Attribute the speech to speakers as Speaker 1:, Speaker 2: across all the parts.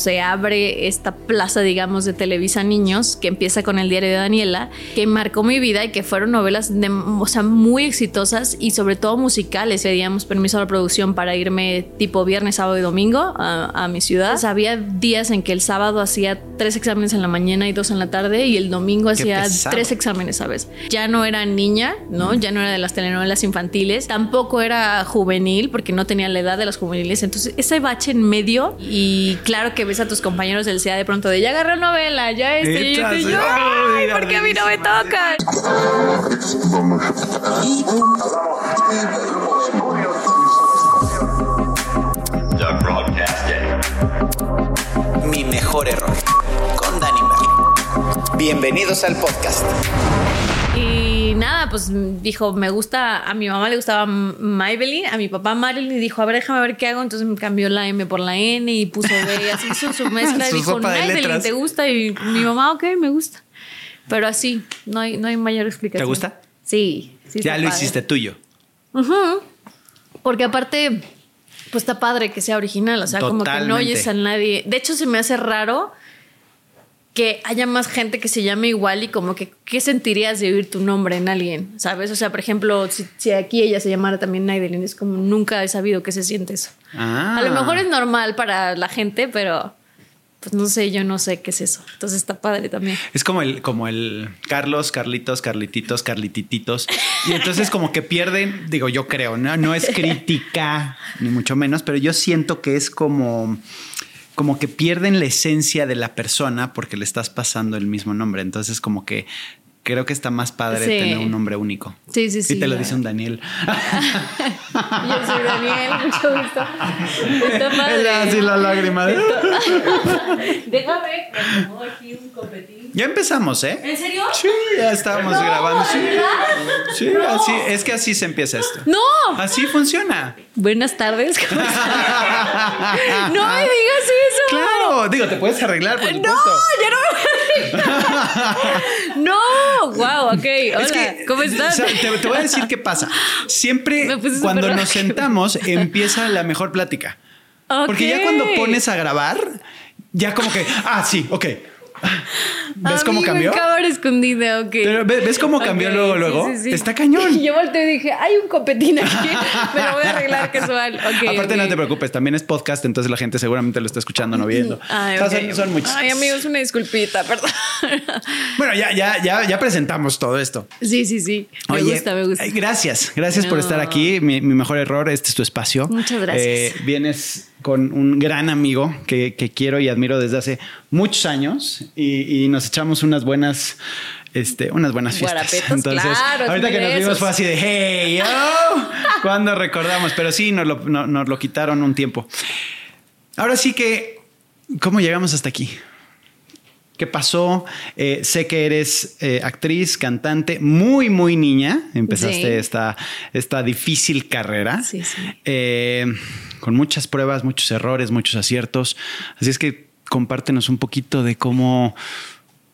Speaker 1: se abre esta plaza, digamos, de Televisa Niños, que empieza con el diario de Daniela, que marcó mi vida y que fueron novelas de, o sea, muy exitosas y sobre todo musicales. Pedíamos permiso a la producción para irme tipo viernes, sábado y domingo a, mi ciudad. había días en que el sábado hacía tres exámenes en la mañana y dos en la tarde y el domingo hacía tres exámenes, ¿sabes? Ya no era niña, ¿no? Ya no era de las telenovelas infantiles, tampoco era juvenil porque no tenía la edad de las juveniles. Entonces, ese bache en medio y claro que ves a tus compañeros del CEA de pronto de ya agarró novela, ya este, y yo, ay, ¿por qué a mí no me toca?
Speaker 2: Mi mejor error con Dani Bienvenidos al podcast.
Speaker 1: Y nada, pues dijo, me gusta, a mi mamá le gustaba Maybelline, a mi papá Marilyn, y dijo, a ver, déjame ver qué hago. Entonces me cambió la M por la N y puso B, así hizo su mezcla y dijo, Maybelline, ¿te gusta? Y mi mamá, ok, me gusta. Pero así, no hay, no hay mayor explicación.
Speaker 3: ¿Te gusta?
Speaker 1: Sí, sí.
Speaker 3: Ya lo hiciste tuyo.
Speaker 1: Porque aparte, pues está padre que sea original, o sea, como que no oyes a nadie. De hecho, se me hace raro que haya más gente que se llame igual y como que qué sentirías de oír tu nombre en alguien, ¿sabes? O sea, por ejemplo, si, aquí ella se llamara también Naidelin, es como nunca he sabido que se siente eso.
Speaker 3: Ah.
Speaker 1: A lo mejor es normal para la gente, pero pues no sé, yo no sé qué es eso. Entonces está padre también.
Speaker 3: Es como el, como el Carlos, Carlitos, Carlititos, Carlitititos. Y entonces como que pierden, digo, yo creo, no, no es crítica, ni mucho menos, pero yo siento que es como como que pierden la esencia de la persona porque le estás pasando el mismo nombre. Entonces, como que creo que está más padre tener un nombre único.
Speaker 1: Sí, sí, sí.
Speaker 3: Y te lo dice un Daniel.
Speaker 1: Yo soy Daniel, mucho gusto. Está padre.
Speaker 3: Así la lágrima.
Speaker 1: Déjame, me aquí un copetín.
Speaker 3: Ya empezamos, ¿eh?
Speaker 1: ¿En serio?
Speaker 3: Sí, ya estábamos grabando. Sí, sí así, es que así se empieza esto.
Speaker 1: No.
Speaker 3: Así funciona.
Speaker 1: Buenas tardes. ¿cómo no me digas eso.
Speaker 3: Claro, digo, te puedes arreglar, por supuesto. No,
Speaker 1: ya no no, wow, ok. Hola, ¿cómo estás?
Speaker 3: te, voy a decir qué pasa. Siempre cuando nos sentamos empieza la mejor plática. Porque ya cuando pones a grabar, ya como que, ah, sí, ok. ¿Ves cómo cambió?
Speaker 1: Cámara escondida, ok.
Speaker 3: ¿ves, cómo cambió luego, luego? Está cañón.
Speaker 1: Y yo volteé y dije, hay un copetín aquí, me lo voy a arreglar casual. Okay,
Speaker 3: Aparte, no te preocupes, también es podcast, entonces la gente seguramente lo está escuchando, no viendo.
Speaker 1: Ay,
Speaker 3: son, muchos.
Speaker 1: Ay, amigos, una disculpita, perdón.
Speaker 3: Bueno, ya, ya, ya, ya presentamos todo esto.
Speaker 1: Sí, sí, sí. Me gusta, me gusta.
Speaker 3: Gracias, gracias por estar aquí. Mi, mejor error, este es tu espacio.
Speaker 1: Muchas gracias.
Speaker 3: Eh, vienes con un gran amigo que, quiero y admiro desde hace muchos años y, nos echamos unas buenas este, unas buenas fiestas. Entonces, ahorita que nos vimos fue así de hey, yo, cuando recordamos, pero sí nos lo, quitaron un tiempo. Ahora sí que, ¿cómo llegamos hasta aquí? ¿Qué pasó? Eh, sé que eres eh, actriz, cantante, muy, muy niña. Empezaste esta, esta difícil carrera.
Speaker 1: Sí, sí.
Speaker 3: Eh, con muchas pruebas, muchos errores, muchos aciertos. Así es que compártenos un poquito de cómo,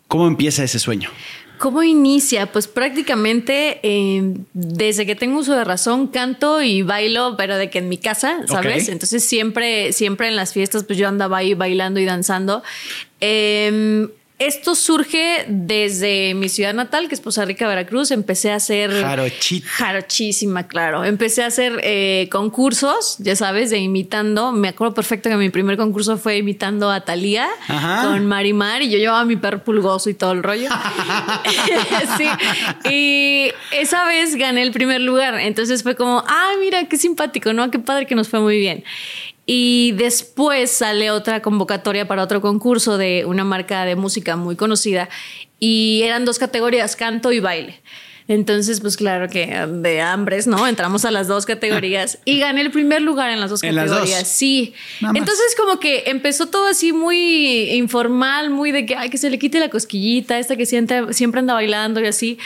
Speaker 3: cómo empieza ese sueño.
Speaker 1: ¿Cómo inicia? Pues prácticamente eh, desde que tengo uso de razón canto y bailo, pero de que en mi casa, ¿sabes? Entonces siempre, siempre en las fiestas, pues yo andaba ahí bailando y danzando. Eh, esto surge desde mi ciudad natal, que es Poza Rica, Veracruz. Empecé a hacer...
Speaker 3: Jarochita.
Speaker 1: Jarochísima, claro. Empecé a hacer eh, concursos, ya sabes, de imitando. Me acuerdo perfecto que mi primer concurso fue imitando a Talía con Marimar y yo llevaba mi perro pulgoso y todo el rollo. sí. Y esa vez gané el primer lugar. Entonces fue como, ah, mira, qué simpático, ¿no? Qué padre que nos fue muy bien. Y después sale otra convocatoria para otro concurso de una marca de música muy conocida y eran dos categorías, canto y baile. Entonces, pues claro que de hambres, ¿no? Entramos a las dos categorías y gané el primer lugar en las dos categorías. Sí. Entonces, como que empezó todo así muy informal, muy de que, ay, que se le quite la cosquillita, esta que siempre, siempre anda bailando y así.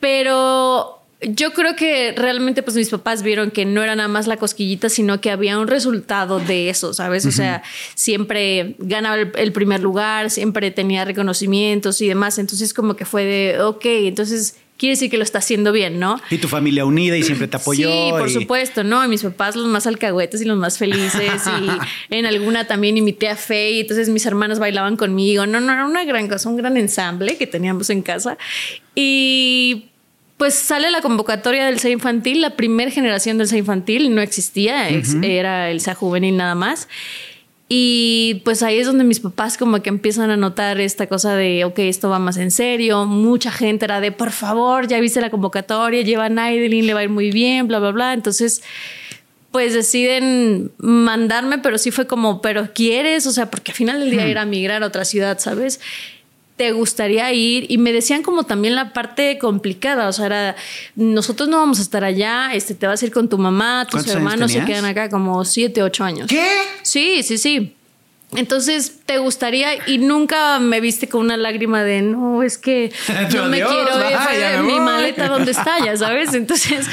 Speaker 1: Pero yo creo que realmente pues mis papás vieron que no era nada más la cosquillita, sino que había un resultado de eso, ¿sabes? O sea, siempre ganaba el, primer lugar, siempre tenía reconocimientos y demás, entonces como que fue de, ok, entonces quiere decir que lo está haciendo bien, ¿no?
Speaker 3: Y tu familia unida y siempre te apoyó.
Speaker 1: Sí, por supuesto, ¿no? Y mis papás los más alcahuetes y los más felices. y en alguna también imité a Fe y entonces mis hermanos bailaban conmigo. No, no, era una gran cosa, un gran ensamble que teníamos en casa. Y pues sale la convocatoria del SEA infantil, la primera generación del SEA infantil no existía, era el SEA juvenil nada más. Y pues ahí es donde mis papás como que empiezan a notar esta cosa de, ok, esto va más en serio. Mucha gente era de, por favor, ya viste la convocatoria, lleva a Naidelin, le va a ir muy bien, bla, bla, bla. Entonces, pues deciden mandarme, pero sí fue como, pero quieres, o sea, porque al final del día era migrar a otra ciudad, ¿sabes? Te gustaría ir? Y me decían como también la parte complicada, o sea, era, nosotros no vamos a estar allá, este, te vas a ir con tu mamá, tus hermanos se quedan acá como siete, ocho años.
Speaker 3: ¿Qué?
Speaker 1: Sí, sí, sí. Entonces, ¿te gustaría? Y nunca me viste con una lágrima de, no, es que no me quiero ir, mi maleta donde está, ya sabes. Entonces,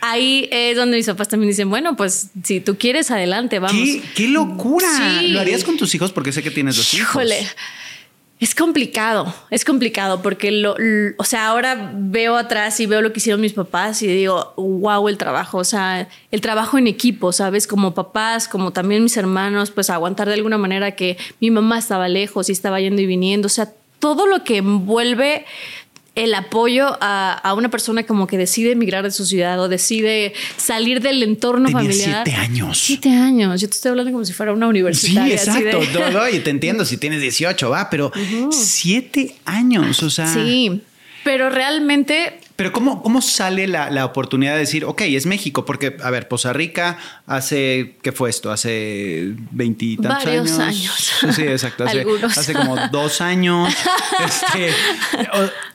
Speaker 1: ahí es donde mis papás también dicen, bueno, pues si tú quieres, adelante, vamos.
Speaker 3: ¡Qué, locura! ¿Lo harías con tus hijos? Porque sé que tienes dos hijos.
Speaker 1: Híjole. Es complicado, es complicado porque lo, o sea, ahora veo atrás y veo lo que hicieron mis papás y digo, wow, el trabajo, o sea, el trabajo en equipo, ¿sabes? Como papás, como también mis hermanos, pues aguantar de alguna manera que mi mamá estaba lejos y estaba yendo y viniendo, o sea, todo lo que envuelve el apoyo a, una persona como que decide emigrar de su ciudad o decide salir del entorno
Speaker 3: Tenía
Speaker 1: familiar.
Speaker 3: Siete años.
Speaker 1: Siete años. Yo te estoy hablando como si fuera una universidad.
Speaker 3: Sí, exacto. y te entiendo si tienes 18, va, pero siete años, o sea.
Speaker 1: Sí, pero realmente
Speaker 3: pero ¿cómo, cómo sale la, la, oportunidad de decir, ok, es México? Porque, a ver, Poza Rica hace, ¿qué fue esto? Hace veintitantos
Speaker 1: años. Años.
Speaker 3: Sí, exacto. Hace, hace como dos años. Este,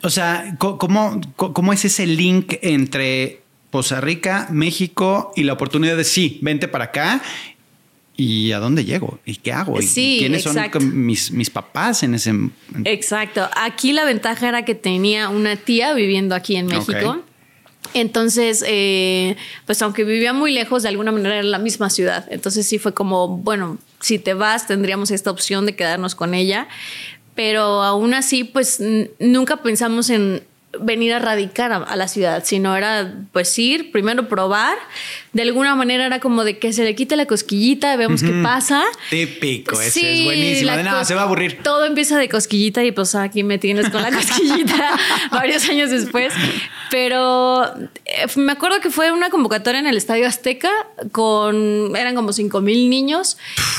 Speaker 3: o, sea, ¿cómo, ¿cómo es ese link entre Poza Rica, México y la oportunidad de sí, vente para acá ¿Y a dónde llego? ¿Y qué hago? ¿Y quiénes son mis, mis, papás en ese...
Speaker 1: Exacto. Aquí la ventaja era que tenía una tía viviendo aquí en México. Entonces, eh, pues aunque vivía muy lejos, de alguna manera era la misma ciudad. Entonces sí fue como, bueno, si te vas, tendríamos esta opción de quedarnos con ella. Pero aún así, pues nunca pensamos en venir a radicar a, la ciudad, sino era pues ir, primero probar, de alguna manera era como de que se le quite la cosquillita, vemos qué pasa.
Speaker 3: Típico, ese es buenísimo. De nada, se va a aburrir.
Speaker 1: Todo empieza de cosquillita y pues aquí me tienes con la cosquillita varios años después. Pero eh, me acuerdo que fue una convocatoria en el Estadio Azteca con, eran como cinco mil niños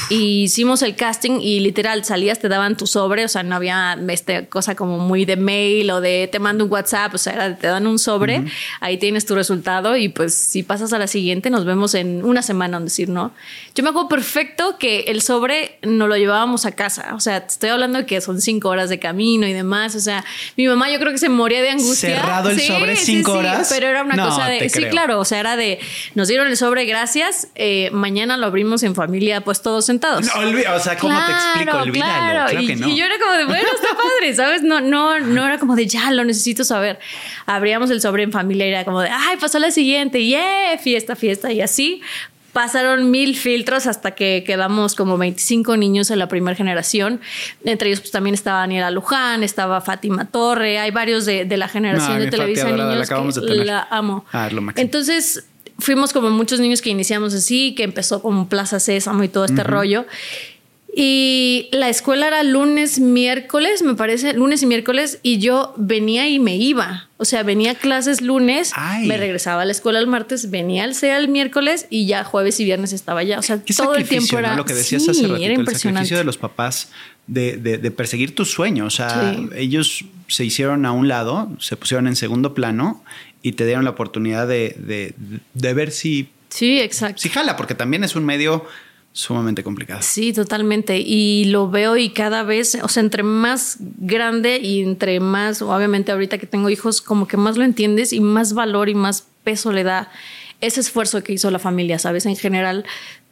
Speaker 1: y hicimos el casting y literal salías, te daban tu sobre, o sea, no había esta cosa como muy de mail o de te mando un WhatsApp, o sea, te dan un sobre, ahí tienes tu resultado y pues si pasas a la siguiente nos vemos en una semana, decir, ¿no? Yo me acuerdo perfecto que el sobre nos lo llevábamos a casa, o sea, estoy hablando de que son cinco horas de camino y demás, o sea, mi mamá yo creo que se moría de angustia.
Speaker 3: Cerrado el sobre cinco horas.
Speaker 1: pero era una cosa de, sí, claro, o sea, era de, nos dieron el sobre, gracias, eh, mañana lo abrimos en familia, pues todos sentados.
Speaker 3: No, o sea, ¿cómo te explico? Olvídalo, claro, claro que no.
Speaker 1: y, yo era como de, bueno, está padre, ¿sabes? No, no, no era como de, ya, lo necesito saber. Abríamos el sobre en familia y era como de, ay, pasó la siguiente, yeah, fiesta, fiesta y así. Pasaron mil filtros hasta que quedamos como 25 niños en la primera generación. Entre ellos pues, también estaba Daniela Luján, estaba Fátima Torre, hay varios de, la generación de Televisa Niños que la amo.
Speaker 3: Ah,
Speaker 1: Entonces fuimos como muchos niños que iniciamos así, que empezó como Plaza Sésamo y todo este rollo. Y la escuela era lunes, miércoles, me parece, lunes y miércoles, y yo venía y me iba. O sea, venía a clases lunes, me regresaba a la escuela el martes, venía al CEA el miércoles y ya jueves y viernes estaba allá. O sea, todo el tiempo era.
Speaker 3: Lo que decías hace ratito, el sacrificio de los papás de, de, perseguir tus sueños. O sea, ellos se hicieron a un lado, se pusieron en segundo plano y te dieron la oportunidad de, de ver si.
Speaker 1: Sí, exacto.
Speaker 3: Si jala, porque también es un medio sumamente complicado.
Speaker 1: Sí, totalmente. Y lo veo y cada vez, o sea, entre más grande y entre más, obviamente ahorita que tengo hijos, como que más lo entiendes y más valor y más peso le da ese esfuerzo que hizo la familia, ¿sabes? En general,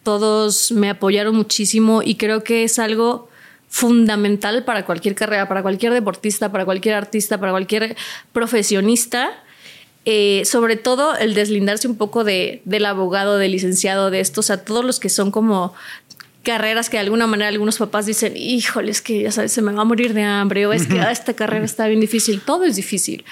Speaker 1: todos me apoyaron muchísimo y creo que es algo fundamental para cualquier carrera, para cualquier deportista, para cualquier artista, para cualquier profesionista eh, sobre todo el deslindarse un poco de, del abogado, del licenciado, de estos, a todos los que son como carreras que de alguna manera algunos papás dicen, híjole, es que ya sabes, se me va a morir de hambre, o es que ah, esta carrera está bien difícil, todo es difícil.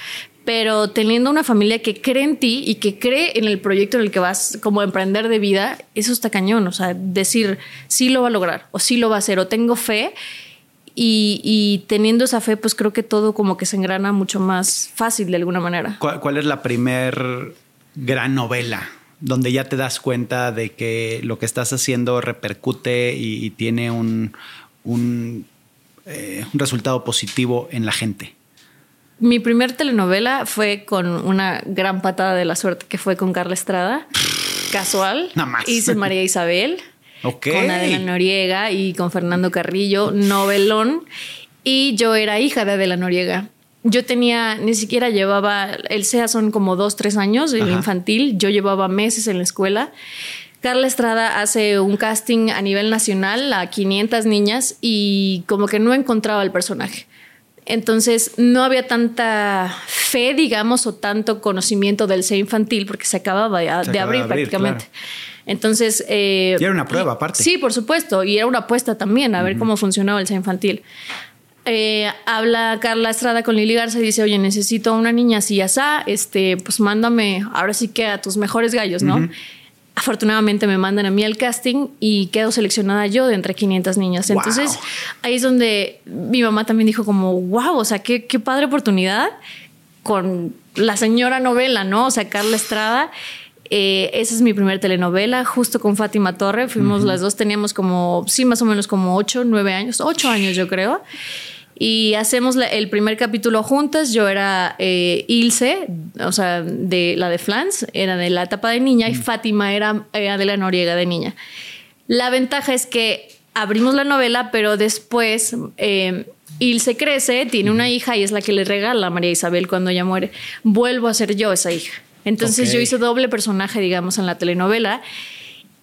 Speaker 1: pero teniendo una familia que cree en ti y que cree en el proyecto en el que vas como a emprender de vida, eso está cañón, o sea, decir sí lo va a lograr o sí lo va a hacer o tengo fe. Y, teniendo esa fe, pues creo que todo como que se engrana mucho más fácil de alguna manera.
Speaker 3: ¿Cuál, es la primer gran novela donde ya te das cuenta de que lo que estás haciendo repercute y, tiene un, eh, un, resultado positivo en la gente?
Speaker 1: Mi primer telenovela fue con una gran patada de la suerte que fue con Carla Estrada. Casual.
Speaker 3: Nada más.
Speaker 1: Hice María Isabel. Con Adela Noriega y con Fernando Carrillo, novelón. Y yo era hija de Adela Noriega yo tenía, ni siquiera llevaba, el SEA son como dos, tres años, el infantil, yo llevaba meses en la escuela. Carla Estrada hace un casting a nivel nacional a 500 niñas y como que no encontraba el personaje. Entonces no había tanta fe, digamos, o tanto conocimiento del SEA infantil porque se acababa de, abrir, prácticamente. Entonces...
Speaker 3: Eh, y era una prueba aparte.
Speaker 1: Sí, por supuesto. Y era una apuesta también a ver cómo funcionaba el SEA infantil. Eh, habla Carla Estrada con Lili Garza y dice, oye, necesito una niña así asá, este, pues mándame ahora sí que a tus mejores gallos, ¿no? Afortunadamente me mandan a mí al casting y quedo seleccionada yo de entre 500 niñas. Entonces ahí es donde mi mamá también dijo como, wow, o sea, qué, qué padre oportunidad con la señora novela, ¿no? O sea, Carla Estrada. Eh, esa es mi primera telenovela, justo con Fátima Torre. Fuimos las dos, teníamos como, sí, más o menos como ocho, nueve años, ocho años yo creo y hacemos el primer capítulo juntas. Yo era eh, Ilse, o sea, de la de Flans, era de la etapa de niña, y mm. Fátima era, de la Noriega de niña. La ventaja es que abrimos la novela, pero después eh, Ilse crece, tiene una hija y es la que le regala a María Isabel cuando ella muere. Vuelvo a ser yo esa hija. Entonces yo hice doble personaje, digamos, en la telenovela.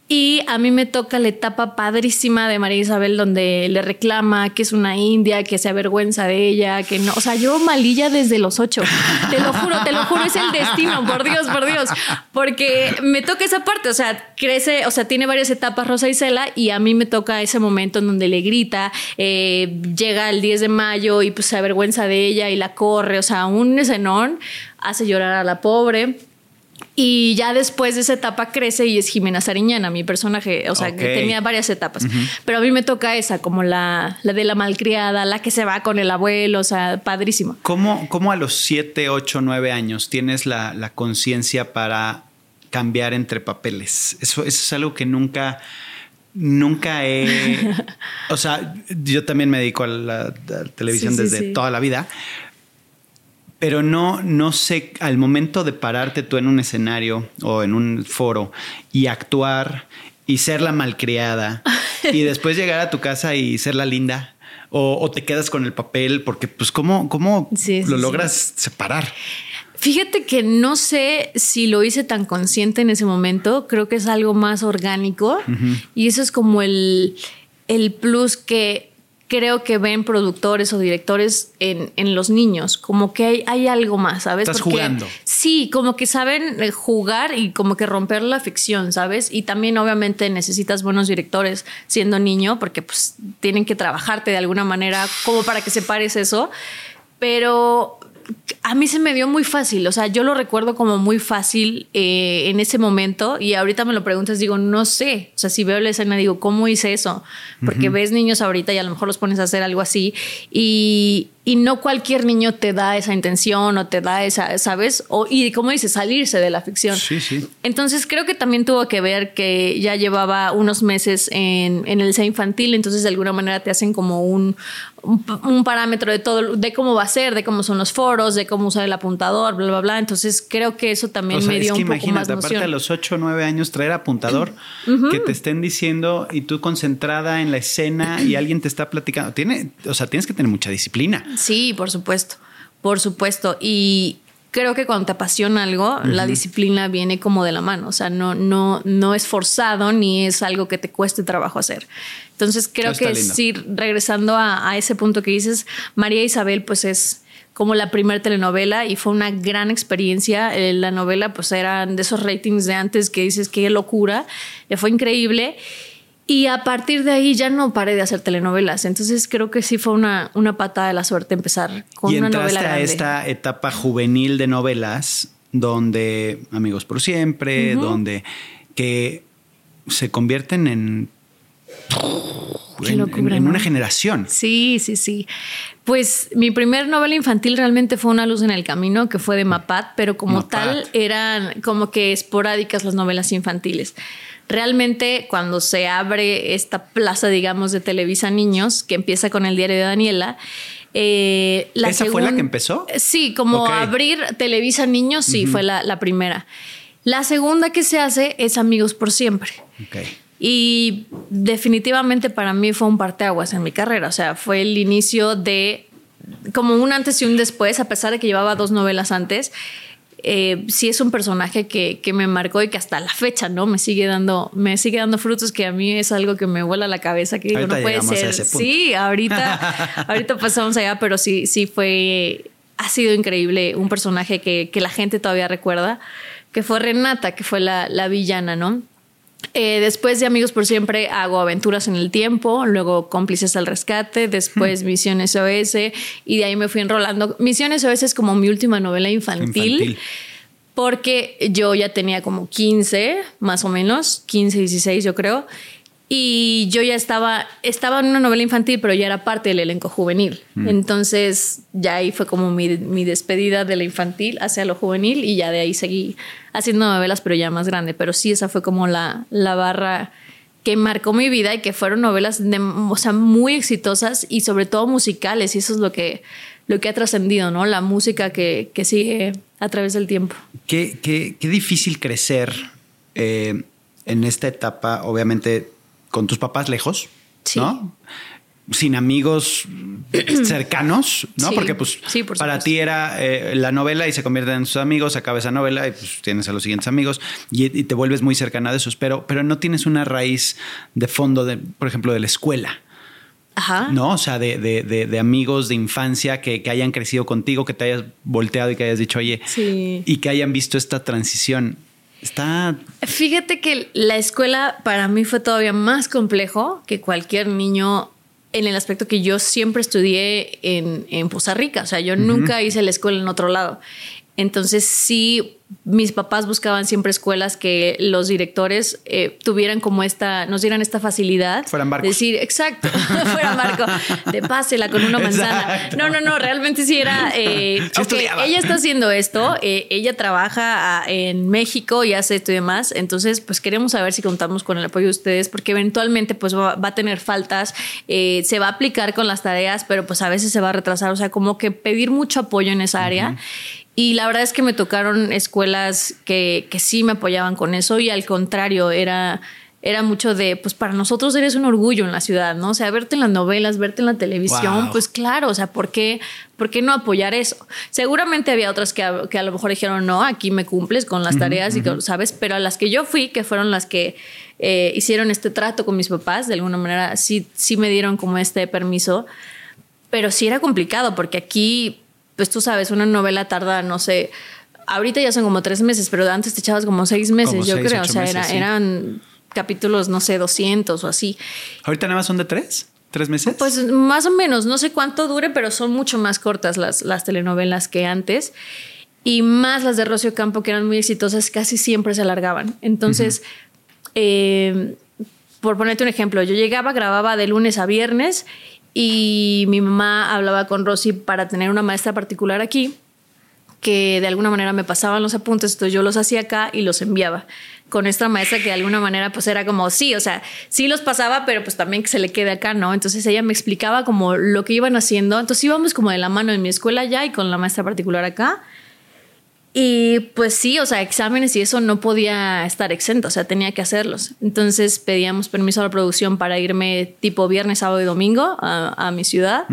Speaker 1: Y a mí me toca la etapa padrísima de María Isabel, donde le reclama que es una india, que se avergüenza de ella, que no. O sea, yo malilla desde los ocho. Te lo juro, te lo juro, es el destino, por Dios, por Dios. Porque me toca esa parte, o sea, crece, o sea, tiene varias etapas Rosa Isela y a mí me toca ese momento en donde le grita, eh, llega el 10 de mayo y pues se avergüenza de ella y la corre, o sea, un escenón hace llorar a la pobre. Y ya después de esa etapa crece y es Jimena Sariñana, mi personaje. O sea, que tenía varias etapas. Pero a mí me toca esa, como la, la de la malcriada, la que se va con el abuelo, o sea, padrísimo.
Speaker 3: ¿Cómo, cómo a los 7, 8, 9 años tienes la, la conciencia para cambiar entre papeles? Eso, eso es algo que nunca nunca he. o sea, yo también me dedico a la, televisión desde toda la vida, pero no, no sé, al momento de pararte tú en un escenario o en un foro y actuar y ser la malcriada y después llegar a tu casa y ser la linda. O, te quedas con el papel porque pues cómo, cómo lo logras separar.
Speaker 1: Fíjate que no sé si lo hice tan consciente en ese momento, creo que es algo más orgánico y eso es como el, el plus que creo que ven productores o directores en, en los niños, como que hay, hay, algo más, ¿sabes?
Speaker 3: Estás jugando.
Speaker 1: Sí, como que saben eh, jugar y como que romper la ficción, ¿sabes? Y también obviamente necesitas buenos directores siendo niño, porque pues tienen que trabajarte de alguna manera como para que separes eso. Pero a mí se me dio muy fácil, o sea, yo lo recuerdo como muy fácil eh, en ese momento y ahorita me lo preguntas, digo, no sé, o sea, si veo la escena, digo, ¿cómo hice eso? Porque ves niños ahorita y a lo mejor los pones a hacer algo así y, y no cualquier niño te da esa intención o te da esa, ¿sabes? O, y como dices, salirse de la ficción.
Speaker 3: Sí, sí.
Speaker 1: Entonces creo que también tuvo que ver que ya llevaba unos meses en, en el C infantil, entonces de alguna manera te hacen como un, un, parámetro de todo, de cómo va a ser, de cómo son los foros, de cómo usar el apuntador, bla, bla, bla. Entonces creo que eso también me dio un poco más
Speaker 3: aparte a los 8 o 9 años traer apuntador, que te estén diciendo y tú concentrada en la escena y alguien te está platicando. Tiene, o sea, tienes que tener mucha disciplina.
Speaker 1: Sí, por supuesto, por supuesto. Y creo que cuando te apasiona algo, la disciplina viene como de la mano. O sea, no, no, no es forzado ni es algo que te cueste trabajo hacer. Entonces creo que sí, regresando a, ese punto que dices, María Isabel, pues es como la primera telenovela y fue una gran experiencia. Eh, la novela, pues eran de esos ratings de antes que dices qué locura, fue increíble. Y a partir de ahí ya no paré de hacer telenovelas. Entonces creo que sí fue una, una patada de la suerte empezar con una novela grande.
Speaker 3: a esta etapa juvenil de novelas donde Amigos por Siempre, donde que se convierten en en, una generación.
Speaker 1: Sí, sí, sí. Pues mi primer novela infantil realmente fue Una luz en el camino, que fue de Mapat, pero como tal eran como que esporádicas las novelas infantiles. Realmente cuando se abre esta plaza, digamos, de Televisa Niños, que empieza con el diario de Daniela, eh,
Speaker 3: la ¿Esa fue la que empezó?
Speaker 1: Sí, como abrir Televisa Niños, sí, fue la, la, primera. La segunda que se hace es Amigos por Siempre. Okay. Y definitivamente para mí fue un parteaguas en mi carrera. O sea, fue el inicio de como un antes y un después, a pesar de que llevaba dos novelas antes. Eh, sí es un personaje que, que, me marcó y que hasta la fecha, ¿no? Me sigue dando, me sigue dando frutos que a mí es algo que me vuela la cabeza, que no puede ser. Sí, ahorita, ahorita pasamos allá, pero sí, sí fue, ha sido increíble, un personaje que, que la gente todavía recuerda, que fue Renata, que fue la, la villana, ¿no? Eh, después de Amigos por Siempre hago Aventuras en el Tiempo, luego Cómplices al Rescate, después Misiones OS y de ahí me fui enrolando. Misiones OS es como mi última novela infantil, porque yo ya tenía como 15, más o menos, 15, 16 yo creo, y yo ya estaba, estaba en una novela infantil, pero ya era parte del elenco juvenil. Mm. Entonces, ya ahí fue como mi, mi, despedida de la infantil hacia lo juvenil y ya de ahí seguí haciendo novelas, pero ya más grande. Pero sí, esa fue como la, la barra que marcó mi vida y que fueron novelas de, o sea, muy exitosas y sobre todo musicales. Y eso es lo que, lo que ha trascendido, ¿no? La música que, que, sigue a través del tiempo.
Speaker 3: Qué, qué, qué difícil crecer eh, en esta etapa, obviamente con tus papás lejos, ¿no? Sin amigos cercanos, ¿no? Porque pues para ti era eh, la novela y se convierte en sus amigos, acaba esa novela y pues tienes a los siguientes amigos y, te vuelves muy cercana de esos, pero, pero no tienes una raíz de fondo, de, por ejemplo, de la escuela. Ajá. ¿No? O sea, de, de, amigos de infancia que, que, hayan crecido contigo, que te hayas volteado y que hayas dicho, oye, y que hayan visto esta transición. Está.
Speaker 1: Fíjate que la escuela para mí fue todavía más complejo que cualquier niño en el aspecto que yo siempre estudié en, en Poza Rica. O sea, yo nunca hice la escuela en otro lado. Entonces sí mis papás buscaban siempre escuelas que los directores eh, tuvieran como esta, nos dieran esta facilidad.
Speaker 3: Fueran barcos.
Speaker 1: Decir, exacto, fuera barco, de pásela con una manzana. No, no, no, realmente sí era, eh, ella está haciendo esto, eh, ella trabaja ah, en México y hace esto y demás, entonces pues queremos saber si contamos con el apoyo de ustedes, porque eventualmente pues va, a tener faltas, se va a aplicar con las tareas, pero pues a veces se va a retrasar, o sea, como que pedir mucho apoyo en esa área. Y la verdad es que me tocaron escuelas que, que sí me apoyaban con eso y al contrario, era, era mucho de, pues para nosotros eres un orgullo en la ciudad, ¿no? O sea, verte en las novelas, verte en la televisión, pues claro, o sea, ¿por qué, ¿por qué no apoyar eso? Seguramente había otras que a, que a lo mejor dijeron, no, aquí me cumples con las tareas y que, ¿sabes? Pero a las que yo fui, que fueron las que eh, hicieron este trato con mis papás, de alguna manera sí, sí me dieron como este permiso, pero sí era complicado porque aquí pues tú sabes, una novela tarda, no sé, ahorita ya son como tres meses, pero antes te echabas como seis meses, yo creo. O sea, eran capítulos, no sé, 200 o así.
Speaker 3: ¿Ahorita nada más son de tres? ¿Tres meses?
Speaker 1: Pues más o menos, no sé cuánto dure, pero son mucho más cortas las, las telenovelas que antes. Y más las de Rocio Campo, que eran muy exitosas, casi siempre se alargaban. Entonces, eh, por ponerte un ejemplo, yo llegaba, grababa de lunes a viernes y mi mamá hablaba con Rosy para tener una maestra particular aquí que de alguna manera me pasaban los apuntes, entonces yo los hacía acá y los enviaba. Con esta maestra que de alguna manera pues era como sí, o sea, sí los pasaba, pero pues también que se le quede acá, ¿no? Entonces ella me explicaba como lo que iban haciendo, entonces íbamos como de la mano en mi escuela ya y con la maestra particular acá y pues sí, o sea, exámenes y eso no podía estar exento, o sea, tenía que hacerlos. Entonces pedíamos permiso a la producción para irme tipo viernes, sábado y domingo a, mi ciudad.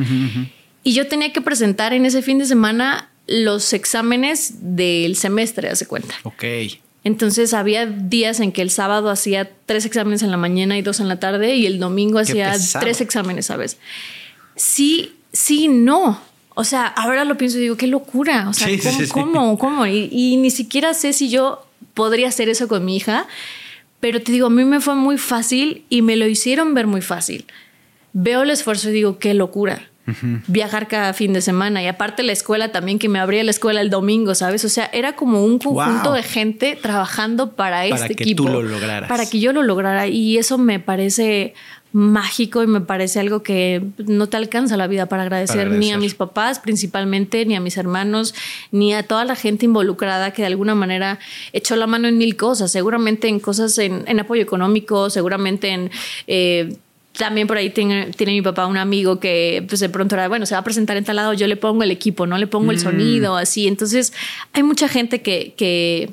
Speaker 1: Y yo tenía que presentar en ese fin de semana los exámenes del semestre, hace cuenta.
Speaker 3: Ok.
Speaker 1: Entonces había días en que el sábado hacía tres exámenes en la mañana y dos en la tarde y el domingo hacía tres exámenes, ¿sabes? Sí, sí, no. O sea, ahora lo pienso y digo, qué locura. O sea, ¿cómo? ¿Cómo? ¿Cómo? Y, y, ni siquiera sé si yo podría hacer eso con mi hija. Pero te digo, a mí me fue muy fácil y me lo hicieron ver muy fácil. Veo el esfuerzo y digo, qué locura. Viajar cada fin de semana y aparte la escuela también que me abría la escuela el domingo, ¿sabes? O sea, era como un conjunto de gente trabajando para, para este que equipo. Tú lo lograras. Para que yo lo lograra y eso me parece mágico y me parece algo que no te alcanza la vida para agradecer, ni a mis papás principalmente, ni a mis hermanos, ni a toda la gente involucrada que de alguna manera echó la mano en mil cosas, seguramente en cosas en, apoyo económico, seguramente en... Eh, también por ahí tiene, mi papá un amigo que pues de pronto era, bueno, se va a presentar en tal lado, yo le pongo el equipo, no le pongo el mm. sonido, así. Entonces hay mucha gente que, que,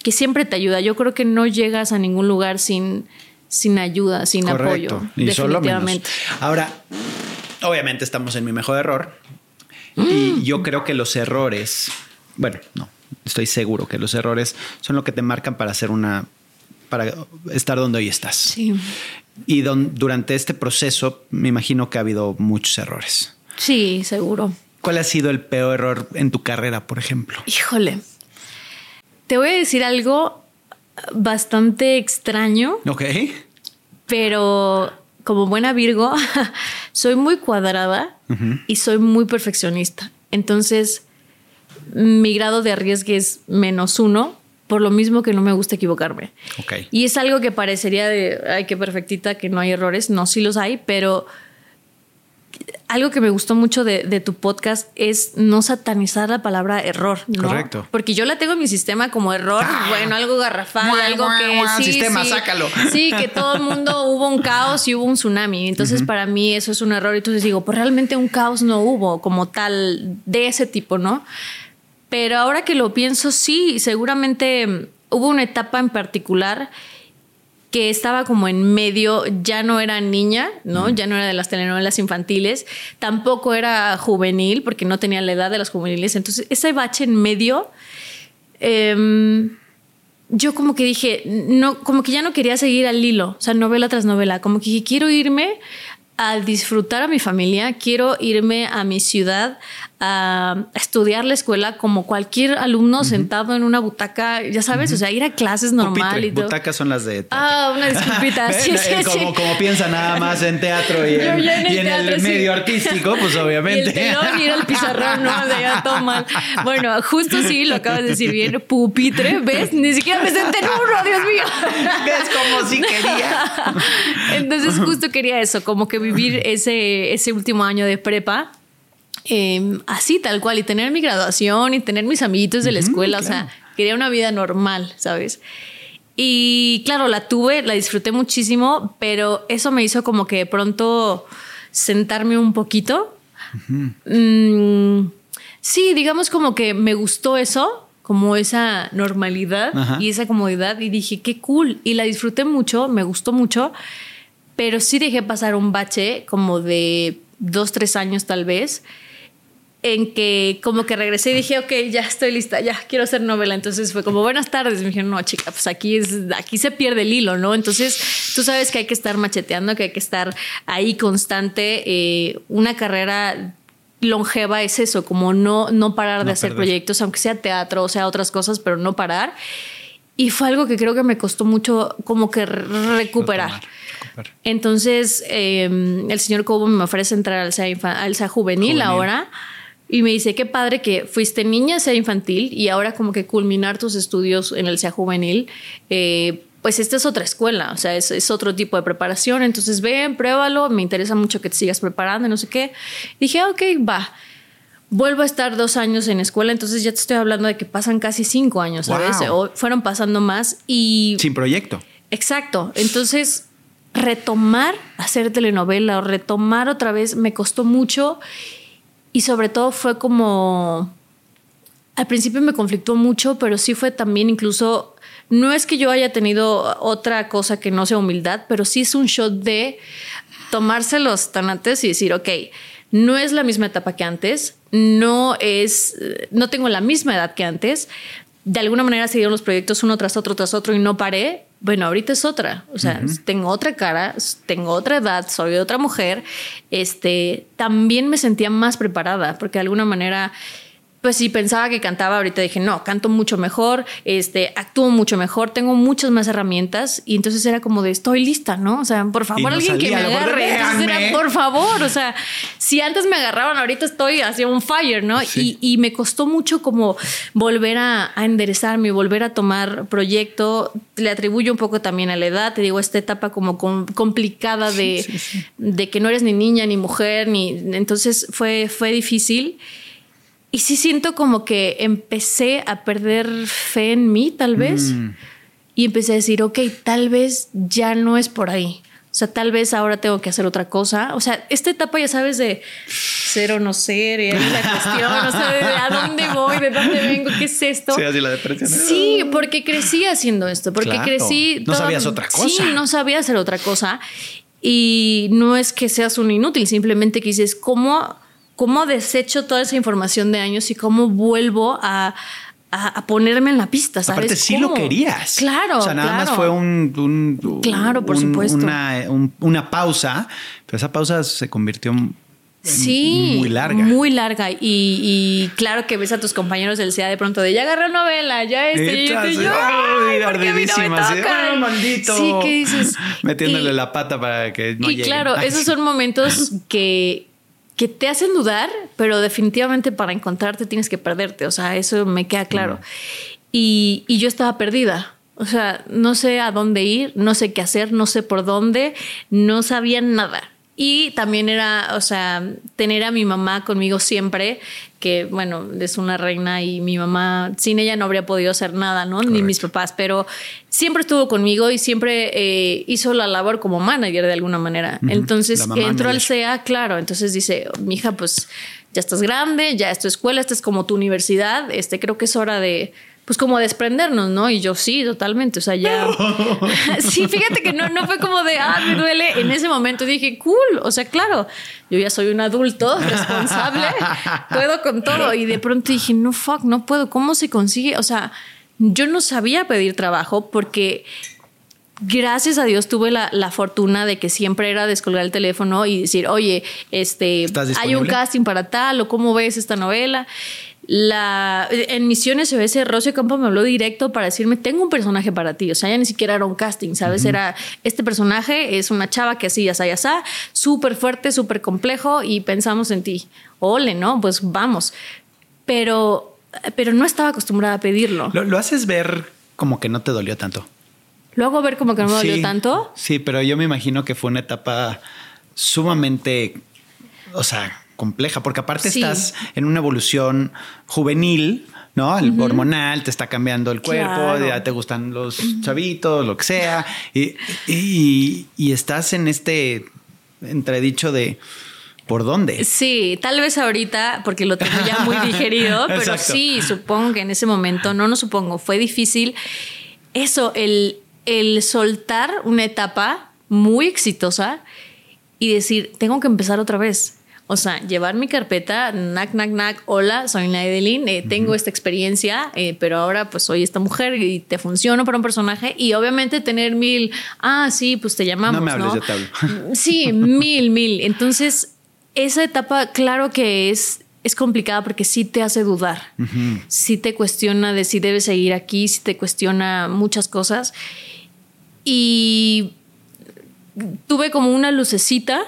Speaker 1: que siempre te ayuda. Yo creo que no llegas a ningún lugar sin, sin ayuda, sin apoyo. Y definitivamente.
Speaker 3: Ahora, obviamente estamos en mi mejor error. Y yo creo que los errores, bueno, no, estoy seguro que los errores son lo que te marcan para hacer una, para estar donde hoy estás. Sí. Y durante este proceso me imagino que ha habido muchos errores.
Speaker 1: Sí, seguro.
Speaker 3: ¿Cuál ha sido el peor error en tu carrera, por ejemplo?
Speaker 1: Híjole. Te voy a decir algo bastante extraño.
Speaker 3: Ok.
Speaker 1: Pero como buena Virgo, soy muy cuadrada y soy muy perfeccionista. Entonces, mi grado de arriesgue es menos uno, por lo mismo que no me gusta equivocarme.
Speaker 3: Okay.
Speaker 1: Y es algo que parecería de, ay, qué perfectita, que no hay errores. No, sí los hay, pero algo que me gustó mucho de, tu podcast es no satanizar la palabra error. Correcto. Porque yo la tengo en mi sistema como error, ah. bueno, algo garrafal, algo que.
Speaker 3: sí, sistema, sácalo.
Speaker 1: Sí, que todo el mundo hubo un caos y hubo un tsunami. Entonces, para mí eso es un error. Y entonces digo, pues realmente un caos no hubo como tal de ese tipo, ¿no? Pero ahora que lo pienso, sí, seguramente hubo una etapa en particular que estaba como en medio, ya no era niña, ¿no? Ya no era de las telenovelas infantiles, tampoco era juvenil, porque no tenía la edad de las juveniles. Entonces, ese bache en medio, em, yo como que dije, no, como que ya no quería seguir al hilo, o sea, novela tras novela, como que dije, quiero irme a disfrutar a mi familia, quiero irme a mi ciudad a estudiar la escuela como cualquier alumno sentado en una butaca, ya sabes, o sea, ir a clases normal y todo.
Speaker 3: Butacas son las de
Speaker 1: Ah, una disculpita. sí, sí,
Speaker 3: como, como piensa nada más en teatro y en, el, medio artístico, pues obviamente.
Speaker 1: Y el ir al pizarrón, no, de ya todo mal. Bueno, justo sí, lo acabas de decir bien, pupitre, ¿ves? Ni siquiera me senté en uno, Dios mío.
Speaker 3: ¿Ves como si quería?
Speaker 1: Entonces justo quería eso, como que vivir ese, ese último año de prepa Em, así tal cual y tener mi graduación y tener mis amiguitos de la escuela, o sea, quería una vida normal, ¿sabes? Y claro, la tuve, la disfruté muchísimo, pero eso me hizo como que de pronto sentarme un poquito. Mm, sí, digamos como que me gustó eso, como esa normalidad y esa comodidad y dije, qué cool. Y la disfruté mucho, me gustó mucho, pero sí dejé pasar un bache como de dos, tres años tal vez en que como que regresé y dije, ok, ya estoy lista, ya quiero hacer novela. Entonces fue como, buenas tardes. me dijeron, no, chica, pues aquí, es, aquí se pierde el hilo, ¿no? Entonces tú sabes que hay que estar macheteando, que hay que estar ahí constante. Eh, una carrera longeva es eso, como no, no parar de hacer proyectos, aunque sea teatro o sea otras cosas, pero no parar. Y fue algo que creo que me costó mucho como que recuperar. Entonces, em, el señor Cobo me ofrece entrar al SEA, al juvenil, juvenil, ahora. Y me dice, qué padre que fuiste niña, sea infantil, y ahora como que culminar tus estudios en el sea juvenil, eh, pues esta es otra escuela, o sea, es, otro tipo de preparación, entonces ven, pruébalo, me interesa mucho que te sigas preparando, no sé qué. dije, ok, va. Vuelvo a estar dos años en escuela, entonces ya te estoy hablando de que pasan casi cinco años, ¿sabes? O fueron pasando más y...
Speaker 3: Sin proyecto.
Speaker 1: Exacto. Entonces, retomar hacer telenovela o retomar otra vez me costó mucho y sobre todo fue como, al principio me conflictó mucho, pero sí fue también incluso, no es que yo haya tenido otra cosa que no sea humildad, pero sí es un shot de tomárselos tan antes y decir, ok, no es la misma etapa que antes, no es, no tengo la misma edad que antes, de alguna manera se dieron los proyectos uno tras otro, tras otro y no paré, bueno, ahorita es otra, o sea, tengo otra cara, tengo otra edad, soy otra mujer, este, también me sentía más preparada, porque de alguna manera pues sí pensaba que cantaba, ahorita dije, no, canto mucho mejor, este, actúo mucho mejor, tengo muchas más herramientas y entonces era como de estoy lista, ¿no? O sea, por favor, alguien que me agarre. Entonces era, por favor, o sea, si antes me agarraban, ahorita estoy hacia un fire, ¿no? Y, me costó mucho como volver a, enderezarme, volver a tomar proyecto. Le atribuyo un poco también a la edad, te digo, esta etapa como complicada de, de que no eres ni niña ni mujer, ni entonces fue, fue difícil. Y sí siento como que empecé a perder fe en mí, tal vez. Mm. Y empecé a decir, ok, tal vez ya no es por ahí. O sea, tal vez ahora tengo que hacer otra cosa. O sea, esta etapa ya sabes de ser o no ser, y la cuestión, o sea, de a dónde voy, de dónde vengo, qué es esto.
Speaker 3: Sí, así la depresión.
Speaker 1: Sí, porque crecí haciendo esto, porque crecí.
Speaker 3: No sabías otra cosa.
Speaker 1: Sí, no sabía hacer otra cosa. Y no es que seas un inútil, simplemente que dices, ¿cómo cómo desecho toda esa información de años y cómo vuelvo a, ponerme en la pista, ¿sabes?
Speaker 3: Aparte, sí lo querías.
Speaker 1: Claro.
Speaker 3: O sea, nada más fue un,
Speaker 1: claro, por supuesto.
Speaker 3: Una, pausa, pero esa pausa se convirtió en
Speaker 1: Sí,
Speaker 3: muy larga.
Speaker 1: Muy larga. Y, claro que ves a tus compañeros del CEA de pronto de ya agarré novela, ya este, y yo, yo,
Speaker 3: ay, ardidísima. Sí, maldito.
Speaker 1: Sí, ¿qué dices?
Speaker 3: Metiéndole la pata para que no
Speaker 1: Y claro, esos son momentos que que te hacen dudar, pero definitivamente para encontrarte tienes que perderte. O sea, eso me queda claro. Y, y, yo estaba perdida. O sea, no sé a dónde ir, no sé qué hacer, no sé por dónde, no sabía nada. Y también era, o sea, tener a mi mamá conmigo siempre, que bueno, es una reina y mi mamá, sin ella no habría podido hacer nada, ¿no? Ni mis papás, pero siempre estuvo conmigo y siempre eh, hizo la labor como manager de alguna manera. Entonces entró al CEA, claro, entonces dice, mi hija, pues ya estás grande, ya es tu escuela, esta es como tu universidad, este, creo que es hora de pues como desprendernos, ¿no? Y yo sí, totalmente, o sea, ya... sí, fíjate que no, no fue como de, ah, me duele. En ese momento dije, cool, o sea, claro, yo ya soy un adulto responsable, puedo con todo. Y de pronto dije, no, fuck, no puedo, ¿cómo se consigue? O sea, yo no sabía pedir trabajo porque gracias a Dios tuve la, la, fortuna de que siempre era descolgar el teléfono y decir, oye, este, hay un casting para tal o cómo ves esta novela. La, en Misiones ese Rocio Campo me habló directo para decirme, tengo un personaje para ti. O sea, ya ni siquiera era un casting, ¿sabes? Era, este personaje es una chava que así, ya ya ya, súper fuerte, súper complejo y pensamos en ti. Ole, ¿no? Pues vamos. Pero, pero no estaba acostumbrada a pedirlo.
Speaker 3: Lo, haces ver como que no te dolió tanto.
Speaker 1: ¿Lo hago ver como que no me dolió tanto?
Speaker 3: Sí, pero yo me imagino que fue una etapa sumamente, o sea, compleja, porque aparte estás en una evolución juvenil, ¿no? El hormonal te está cambiando el cuerpo, ya te gustan los chavitos, lo que sea, y, y, estás en este entredicho de por dónde.
Speaker 1: Sí, tal vez ahorita, porque lo tengo ya muy digerido, pero sí, supongo que en ese momento, no, no supongo, fue difícil. Eso, el, el soltar una etapa muy exitosa y decir, tengo que empezar otra vez o sea, llevar mi carpeta, nac, nac, nac, hola, soy Naidelin, eh, tengo esta experiencia, eh, pero ahora pues soy esta mujer y te funciono para un personaje y obviamente tener mil, ah, sí, pues te llamamos.
Speaker 3: No me hables,
Speaker 1: de Sí, mil, mil. Entonces, esa etapa, claro que es, es complicada porque sí te hace dudar, sí te cuestiona de si debes seguir aquí, sí te cuestiona muchas cosas. Y tuve como una lucecita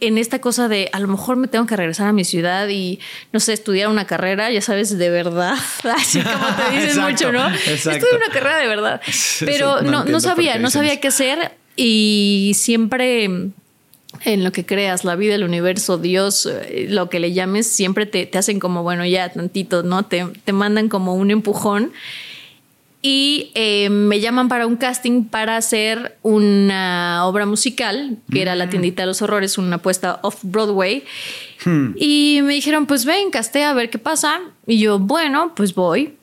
Speaker 1: en esta cosa de a lo mejor me tengo que regresar a mi ciudad y no sé, estudiar una carrera, ya sabes, de verdad, así como te dicen mucho, ¿no? Estudiar una carrera de verdad. Pero no, no, sabía, no sabía qué hacer y siempre en lo que creas, la vida, el universo, Dios, eh, lo que le llames, siempre te, te hacen como, bueno, ya tantito, ¿no? Te, te mandan como un empujón y eh, me llaman para un casting para hacer una obra musical, que era La mm. tiendita de los horrores, una apuesta off-Broadway. Hmm. Y me dijeron, pues ven, castea a ver qué pasa. Y yo, bueno, pues voy.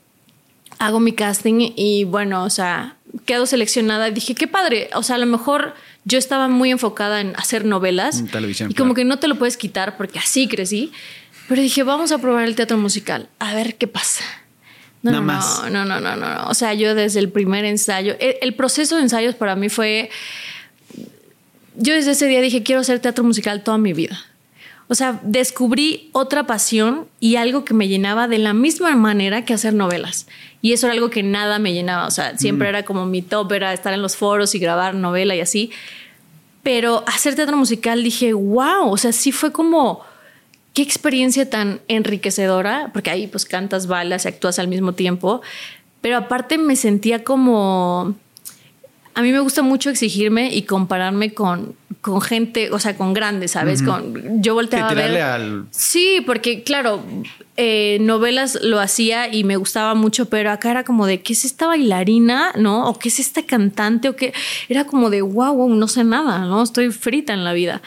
Speaker 1: Hago mi casting y bueno, o sea, quedo seleccionada. Y dije, qué padre. O sea, a lo mejor yo estaba muy enfocada en hacer novelas. y como que no te lo puedes quitar porque así crecí. Pero dije, vamos a probar el teatro musical, a ver qué pasa. No, no, más. No, no, no, no, O sea, yo desde el primer ensayo, el, proceso de ensayos para mí fue, yo desde ese día dije, quiero hacer teatro musical toda mi vida. o sea, descubrí otra pasión y algo que me llenaba de la misma manera que hacer novelas. Y eso era algo que nada me llenaba. O sea, siempre mm. era como mi top, era estar en los foros y grabar novela y así. Pero hacer teatro musical dije, wow, o sea, sí fue como, qué experiencia tan enriquecedora, porque ahí pues cantas balas y actúas al mismo tiempo. Pero aparte me sentía como a mí me gusta mucho exigirme y compararme con, con gente, o sea, con grandes, ¿sabes? con, yo volteaba a ver. Sí, porque claro, eh, novelas lo hacía y me gustaba mucho, pero acá era como de, ¿qué es esta bailarina? ¿No? ¿O qué es esta cantante? ¿O qué? Era como de, wow, wow, no sé nada, ¿no? Estoy frita en la vida.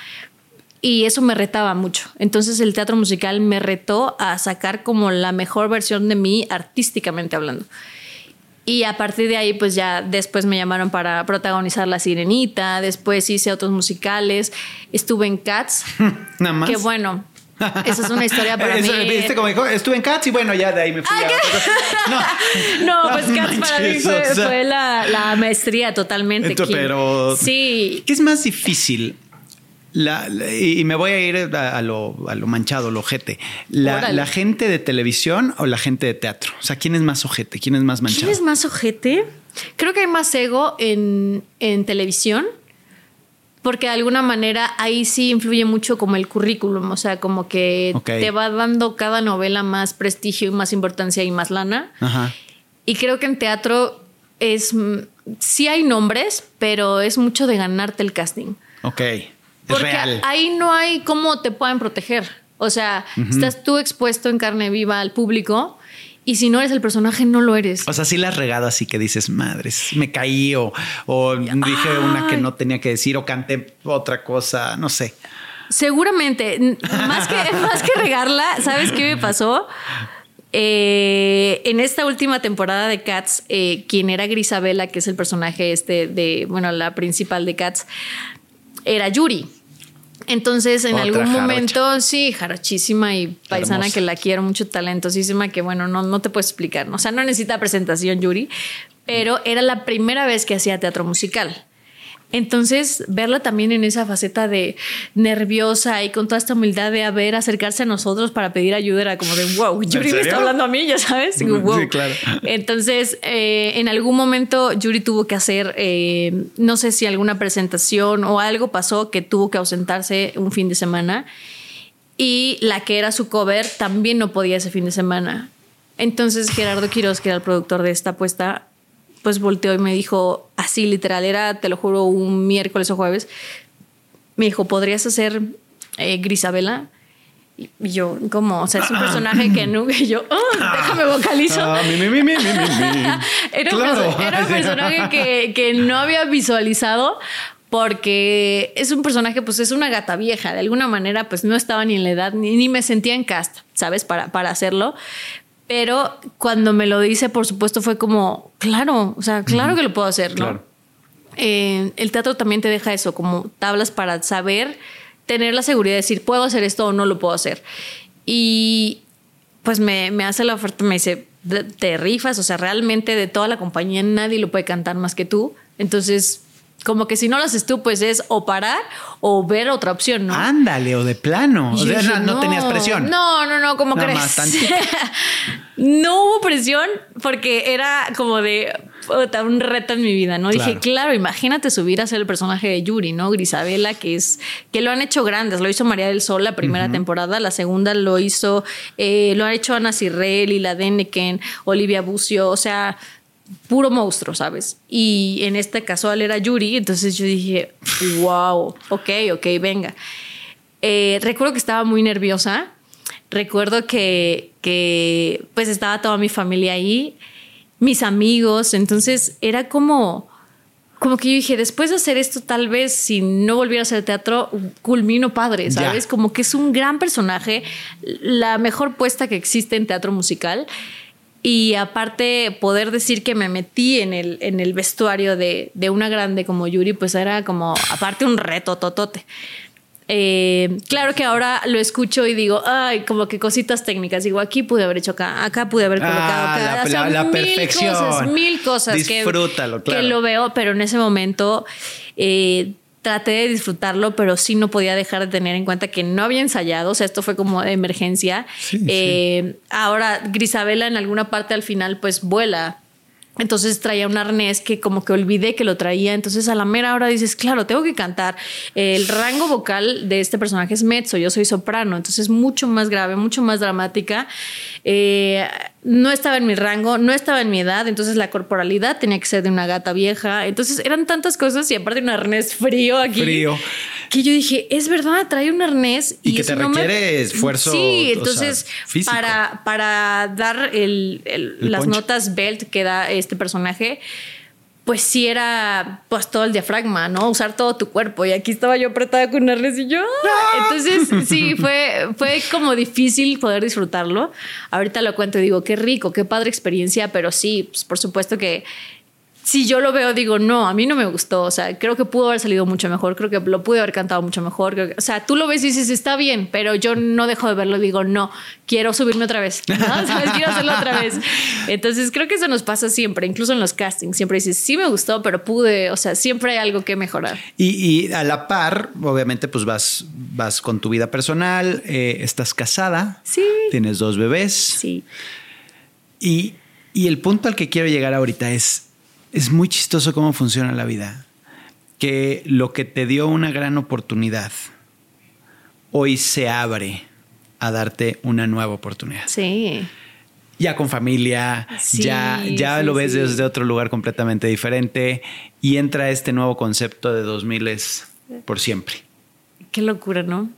Speaker 1: Y eso me retaba mucho. Entonces el teatro musical me retó a sacar como la mejor versión de mí artísticamente hablando. Y a partir de ahí, pues ya después me llamaron para protagonizar La Sirenita, después hice otros musicales, estuve en Cats. Nada más. Que bueno, esa es una historia para mí.
Speaker 3: como dijo? Estuve en Cats y bueno, ya de ahí me fui
Speaker 1: a No, no, pues Cats para mí fue, la, maestría totalmente.
Speaker 3: pero. Sí. ¿Qué es más difícil? La, y me voy a ir a, lo, manchado, lo ojete. La, gente de televisión o la gente de teatro? O sea, ¿quién es más ojete? ¿Quién es más manchado?
Speaker 1: ¿Quién es más ojete? Creo que hay más ego en, televisión, porque de alguna manera ahí sí influye mucho como el currículum, o sea, como que te va dando cada novela más prestigio y más importancia y más lana. Y creo que en teatro es, sí hay nombres, pero es mucho de ganarte el casting.
Speaker 3: Ok.
Speaker 1: Porque ahí no hay cómo te pueden proteger. O sea, estás tú expuesto en carne viva al público y si no eres el personaje, no lo eres.
Speaker 3: O sea, sí la has regado así que dices, madres, me caí o, dije una que no tenía que decir o canté otra cosa, no sé.
Speaker 1: Seguramente, más que, más que regarla, ¿sabes qué me pasó? Eh, en esta última temporada de Cats, eh, quien era Grisabela, que es el personaje este de, bueno, la principal de Cats, era Yuri. Entonces, en algún momento, sí, jarochísima y paisana que la quiero mucho, talentosísima, que bueno, no, no te puedo explicar. O sea, no necesita presentación, Yuri, pero era la primera vez que hacía teatro musical. Entonces, verla también en esa faceta de nerviosa y con toda esta humildad de haber acercarse a nosotros para pedir ayuda era como de wow, Yuri me está hablando a mí, ya sabes. Sí, claro. Entonces, eh, en algún momento Yuri tuvo que hacer, eh, no sé si alguna presentación o algo pasó que tuvo que ausentarse un fin de semana y la que era su cover también no podía ese fin de semana. Entonces Gerardo Quiroz, que era el productor de esta apuesta, pues volteó y me dijo, así literal, era, te lo juro, un miércoles o jueves, me dijo, ¿podrías hacer eh, Grisabela? Y yo, como, o sea, es un personaje que no, y yo, oh, déjame vocalizo. Ah, era, un, personaje que, que no había visualizado porque es un personaje, pues es una gata vieja, de alguna manera, pues no estaba ni en la edad, ni, ni me sentía en cast, ¿sabes? Para, para hacerlo. Pero cuando me lo dice, por supuesto, fue como, claro, o sea, claro que lo puedo hacer, ¿no? Eh, el teatro también te deja eso, como tablas para saber, tener la seguridad de decir, puedo hacer esto o no lo puedo hacer. Y pues me, me hace la oferta, me dice, te rifas, o sea, realmente de toda la compañía nadie lo puede cantar más que tú. Entonces, como que si no lo haces tú, pues es o parar o ver otra opción, ¿no?
Speaker 3: Ándale, o de plano. O sea, no, tenías presión.
Speaker 1: No, no, no, como crees. no hubo presión porque era como de un reto en mi vida, ¿no? Dije, claro, imagínate subir a ser el personaje de Yuri, ¿no? Grisabela, que es, que lo han hecho grandes. Lo hizo María del Sol la primera temporada, la segunda lo hizo, eh, lo ha hecho Ana Cirrell, la Deneken, Olivia Bucio, o sea, puro monstruo, ¿sabes? Y en este caso él era Yuri, entonces yo dije, wow, ok, ok, venga. Eh, recuerdo que estaba muy nerviosa, recuerdo que, que pues estaba toda mi familia ahí, mis amigos, entonces era como, como que yo dije, después de hacer esto, tal vez si no volviera a hacer teatro, culmino padre, ¿sabes? Como que es un gran personaje, la mejor puesta que existe en teatro musical. Y aparte, poder decir que me metí en el, en el vestuario de, de una grande como Yuri, pues era como, aparte, un reto totote. Eh, claro que ahora lo escucho y digo, ay, como que cositas técnicas. Digo, aquí pude haber hecho acá, acá pude haber colocado
Speaker 3: ah, acá. La,
Speaker 1: mil Cosas, mil cosas
Speaker 3: Disfrútalo,
Speaker 1: que, que lo veo, pero en ese momento, eh, traté de disfrutarlo, pero sí no podía dejar de tener en cuenta que no había ensayado, o sea, esto fue como de emergencia. Eh, ahora, Grisabela en alguna parte al final pues vuela entonces traía un arnés que como que olvidé que lo traía. Entonces a la mera hora dices, claro, tengo que cantar. El rango vocal de este personaje es mezzo, yo soy soprano, entonces mucho más grave, mucho más dramática. Eh, no estaba en mi rango, no estaba en mi edad, entonces la corporalidad tenía que ser de una gata vieja. Entonces eran tantas cosas y aparte un arnés frío aquí. Frío. Que yo dije, es verdad, trae un arnés.
Speaker 3: Y, que te requiere esfuerzo.
Speaker 1: Sí, entonces para, para dar el, las notas belt que da este personaje, pues sí era pues todo el diafragma, ¿no? Usar todo tu cuerpo. Y aquí estaba yo apretada con un arnés y yo. ¡ah! Entonces, sí, fue, fue como difícil poder disfrutarlo. Ahorita lo cuento y digo, qué rico, qué padre experiencia, pero sí, pues por supuesto que si yo lo veo, digo, no, a mí no me gustó. O sea, creo que pudo haber salido mucho mejor. Creo que lo pude haber cantado mucho mejor. o sea, tú lo ves y dices, está bien, pero yo no dejo de verlo. Digo, no, quiero subirme otra vez. ¿Sabes? Quiero hacerlo otra vez. Entonces, creo que eso nos pasa siempre, incluso en los castings. Siempre dices, sí me gustó, pero pude. O sea, siempre hay algo que mejorar.
Speaker 3: Y, a la par, obviamente, pues vas, vas con tu vida personal. Eh, estás casada.
Speaker 1: Sí.
Speaker 3: Tienes dos bebés.
Speaker 1: Sí.
Speaker 3: Y, y el punto al que quiero llegar ahorita es es muy chistoso cómo funciona la vida. Que lo que te dio una gran oportunidad, hoy se abre a darte una nueva oportunidad.
Speaker 1: Sí.
Speaker 3: Ya con familia, ya, ya lo ves desde otro lugar completamente diferente y entra este nuevo concepto de 2000 es por siempre.
Speaker 1: Qué locura, ¿no?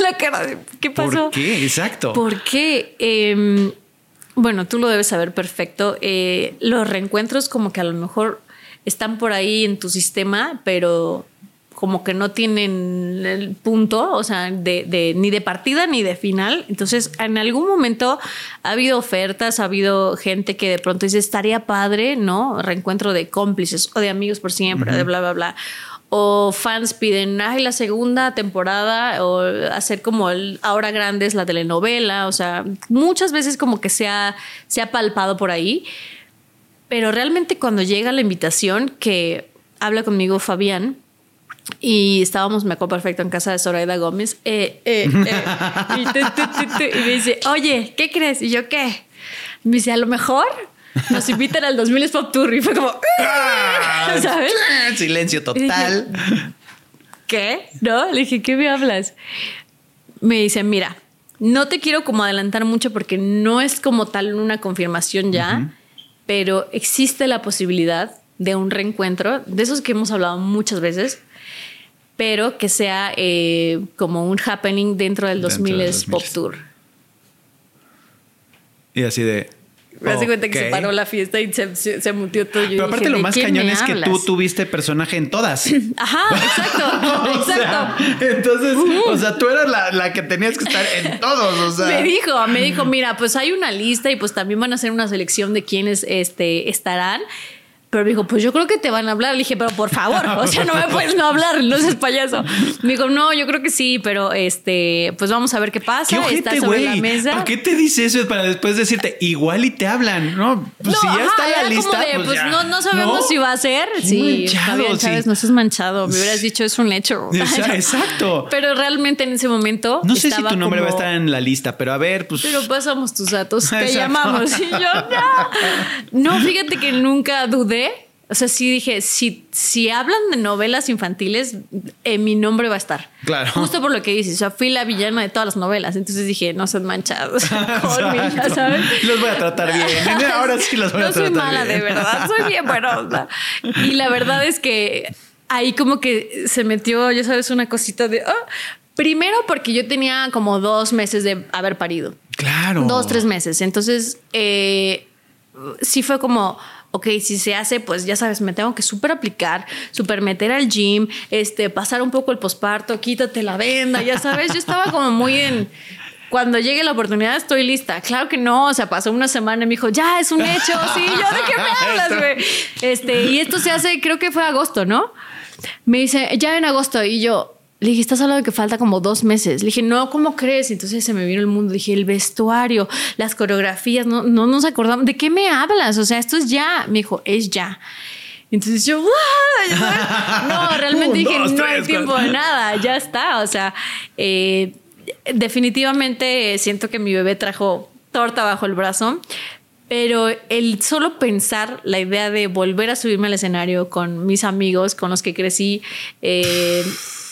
Speaker 1: la cara de, ¿qué pasó?
Speaker 3: ¿Por qué? Exacto.
Speaker 1: Porque eh, bueno, tú lo debes saber perfecto. Eh, los reencuentros como que a lo mejor están por ahí en tu sistema, pero como que no tienen el punto, o sea, de, ni de partida ni de final. Entonces, en algún momento ha habido ofertas, ha habido gente que de pronto dice, estaría padre, ¿no? Reencuentro de cómplices o de amigos por siempre, de bla, bla, bla o fans piden, ay, la segunda temporada, o hacer como el ahora grande es la telenovela, o sea, muchas veces como que se ha, palpado por ahí, pero realmente cuando llega la invitación que habla conmigo Fabián, y estábamos, me acuerdo perfecto, en casa de Zoraida Gómez, eh, eh, eh, y, me dice, oye, ¿qué crees? Y yo, ¿qué? Me dice, a lo mejor nos invitan al 2000 Pop Tour y fue como, ah, ¿sabes?
Speaker 3: Silencio total.
Speaker 1: ¿Qué? ¿No? Le dije, ¿qué me hablas? Me dice, mira, no te quiero como adelantar mucho porque no es como tal una confirmación ya, pero existe la posibilidad de un reencuentro, de esos que hemos hablado muchas veces, pero que sea eh, como un happening dentro del 2000 Pop Tour.
Speaker 3: Y así de,
Speaker 1: me hace cuenta que se paró la fiesta y se, se, mutió todo.
Speaker 3: Pero aparte lo más cañón es que tú tuviste personaje en todas.
Speaker 1: Ajá, exacto, exacto.
Speaker 3: entonces, o sea, tú eras la, la, que tenías que estar en todos. O sea.
Speaker 1: Me dijo, me dijo, mira, pues hay una lista y pues también van a hacer una selección de quiénes este, estarán. Pero me dijo, pues yo creo que te van a hablar. Le dije, pero por favor, o sea, no me puedes no hablar, no seas payaso. Me dijo, no, yo creo que sí, pero este, pues vamos a ver qué pasa.
Speaker 3: ¿Qué está sobre la mesa. ¿Para qué te dice eso? Para después decirte, igual y te hablan, ¿no? Pues si ya está la lista. pues, pues
Speaker 1: no, no, sabemos si va a ser. sí, manchado, Chávez, no seas manchado. Me hubieras dicho, es un hecho.
Speaker 3: Exacto.
Speaker 1: pero realmente en ese momento.
Speaker 3: No sé si tu nombre va a estar en la lista, pero a ver, pues.
Speaker 1: Pero pasamos tus datos, te llamamos. Y yo, no. No, fíjate que nunca dudé o sea, sí dije, si, si hablan de novelas infantiles, eh, mi nombre va a estar.
Speaker 3: Claro.
Speaker 1: Justo por lo que dices. O sea, fui la villana de todas las novelas. Entonces dije, no sean manchados. ¿sabes?
Speaker 3: Los voy a tratar bien. Ahora sí los voy a tratar bien.
Speaker 1: No soy mala, de verdad. Soy bien buena. Y la verdad es que ahí como que se metió, ya sabes, una cosita de... Oh, primero porque yo tenía como dos meses de haber parido.
Speaker 3: Claro.
Speaker 1: Dos, tres meses. Entonces, eh, sí fue como ok, si se hace, pues ya sabes, me tengo que súper aplicar, súper meter al gym, este, pasar un poco el posparto, quítate la venda, ya sabes, yo estaba como muy en... Cuando llegue la oportunidad estoy lista. Claro que no, o sea, pasó una semana y me dijo, ya, es un hecho, sí, yo de qué me hablas, güey. Este, y esto se hace, creo que fue agosto, ¿no? Me dice, ya en agosto, y yo, le dije, estás hablando de que falta como dos meses. Le dije, no, ¿cómo crees? Entonces se me vino el mundo. dije, el vestuario, las coreografías, no, no nos acordamos. ¿De qué me hablas? O sea, esto es ya. Me dijo, es ya. Entonces yo, no, realmente dije, no hay tiempo de nada, ya está. O sea, eh, definitivamente siento que mi bebé trajo torta bajo el brazo, pero el solo pensar la idea de volver a subirme al escenario con mis amigos, con los que crecí, eh,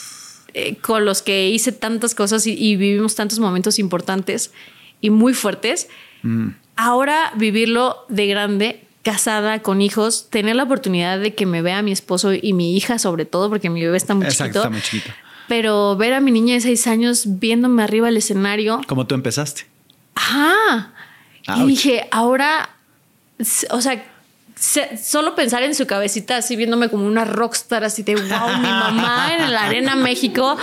Speaker 1: eh, con los que hice tantas cosas y, vivimos tantos momentos importantes y muy fuertes, mm. ahora vivirlo de grande casada con hijos, tener la oportunidad de que me vea mi esposo y mi hija, sobre todo, porque mi bebé está muy Exacto, Está muy chiquito. Pero ver a mi niña de seis años viéndome arriba del escenario.
Speaker 3: Como tú empezaste.
Speaker 1: Ajá. Y dije, ahora, o sea, solo pensar en su cabecita así viéndome como una rockstar así de wow, mi mamá en la arena México.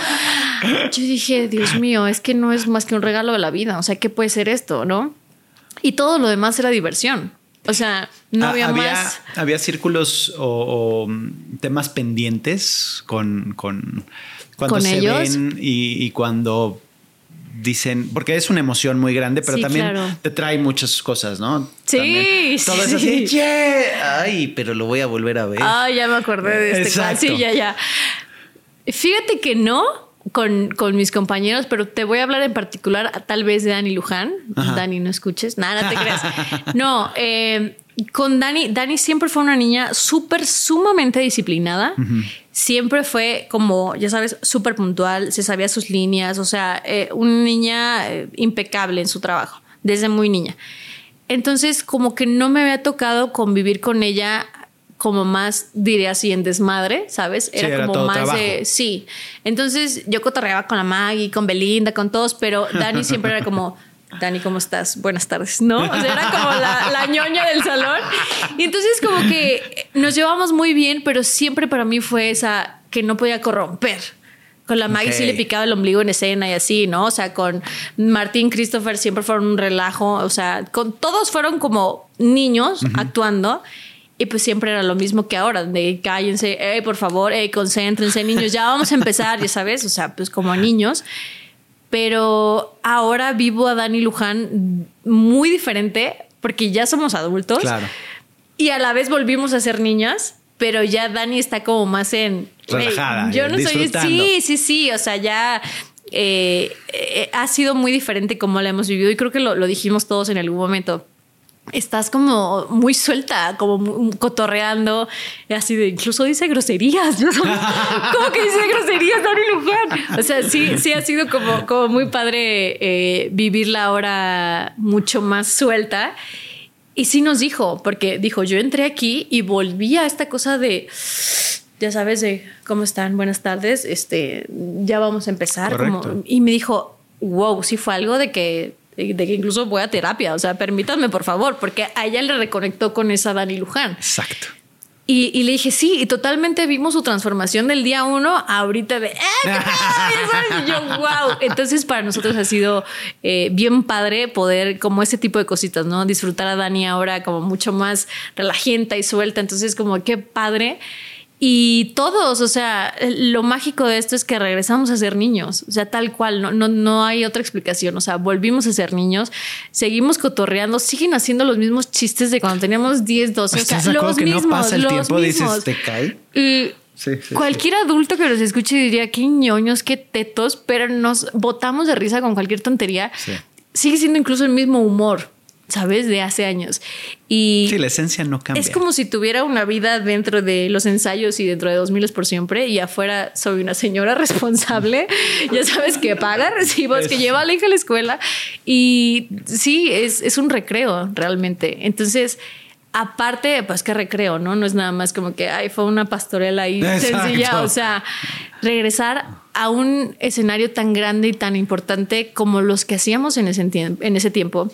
Speaker 1: Yo dije, Dios mío, es que no es más que un regalo de la vida. O sea, ¿qué puede ser esto? ¿No? Y todo lo demás era diversión. O sea, no ah, había, más.
Speaker 3: Había círculos o, temas pendientes con, con cuando se ven y, y cuando dicen, porque es una emoción muy grande, pero también te trae muchas cosas, ¿no?
Speaker 1: Sí,
Speaker 3: Todo es así, ay, pero lo voy a volver a ver.
Speaker 1: Ah, ya me acordé de este. Sí, ya, ya. Fíjate que no con, con, mis compañeros, pero te voy a hablar en particular tal vez de Dani Luján. Dani, no escuches, nada, te creas. No, eh, con Dani, Dani siempre fue una niña súper, sumamente disciplinada. Siempre fue como, ya sabes, súper puntual, se sabía sus líneas, o sea, eh, una niña eh, impecable en su trabajo, desde muy niña. Entonces, como que no me había tocado convivir con ella como más, diré así, en desmadre, ¿sabes? Era como más de. Sí. Entonces yo cotorreaba con la Maggie, con Belinda, con todos, pero Dani siempre era como. Dani, ¿cómo estás? Buenas tardes, ¿no? O sea, era como la, ñoña del salón. Y entonces como que nos llevamos muy bien, pero siempre para mí fue esa que no podía corromper. Con la Maggie sí le picaba el ombligo en escena y así, ¿no? O sea, con Martín Christopher siempre fueron un relajo. O sea, con todos fueron como niños actuando. Y pues siempre era lo mismo que ahora, de cállense, hey, por favor, hey, concéntrense, niños, ya vamos a empezar, ya sabes, o sea, pues como niños pero ahora vivo a Dani Luján muy diferente porque ya somos adultos. Claro. Y a la vez volvimos a ser niñas, pero ya Dani está como más en...
Speaker 3: Relajada.
Speaker 1: yo no soy... Sí, sí, sí, o sea, ya... Eh, eh, ha sido muy diferente como la hemos vivido y creo que lo, lo dijimos todos en algún momento estás como muy suelta, como cotorreando, así de incluso dice groserías. ¿Cómo que dice groserías, Dani Luján? O sea, sí, sí ha sido como, como muy padre eh, vivirla ahora mucho más suelta. Y sí nos dijo, porque dijo, yo entré aquí y volví a esta cosa de, ya sabes, de cómo están, buenas tardes, este, ya vamos a empezar. y me dijo, wow, sí fue algo de que de que incluso voy a terapia, o sea, permítanme por favor, porque a ella le reconectó con esa Dani Luján.
Speaker 3: Exacto.
Speaker 1: Y, le dije, sí, y totalmente vimos su transformación del día uno a ahorita de, ¡eh, y yo, wow. Entonces, para nosotros ha sido eh, bien padre poder, como ese tipo de cositas, ¿no? Disfrutar a Dani ahora como mucho más relajienta y suelta. Entonces, como qué padre. Y todos, o sea, lo mágico de esto es que regresamos a ser niños, o sea, tal cual, no, no, no hay otra explicación, o sea, volvimos a ser niños, seguimos cotorreando, siguen haciendo los mismos chistes de cuando teníamos 10, 12, o sea, los
Speaker 3: que
Speaker 1: mismos,
Speaker 3: no pasa el tiempo, dices, te cae.
Speaker 1: Y cualquier adulto que nos escuche diría, qué ñoños, qué tetos, pero nos botamos de risa con cualquier tontería. Sigue siendo incluso el mismo humor. ¿Sabes? De hace años. Y
Speaker 3: sí, la esencia no cambia.
Speaker 1: Es como si tuviera una vida dentro de los ensayos y dentro de 2000 por siempre y afuera soy una señora responsable, ya sabes, que paga recibos, que lleva a la hija a la escuela y sí, es, es un recreo realmente. Entonces, aparte, pues que recreo, ¿no? No es nada más como que, ay, fue una pastorela ahí sencilla, o sea, regresar a un escenario tan grande y tan importante como los que hacíamos en ese, en ese tiempo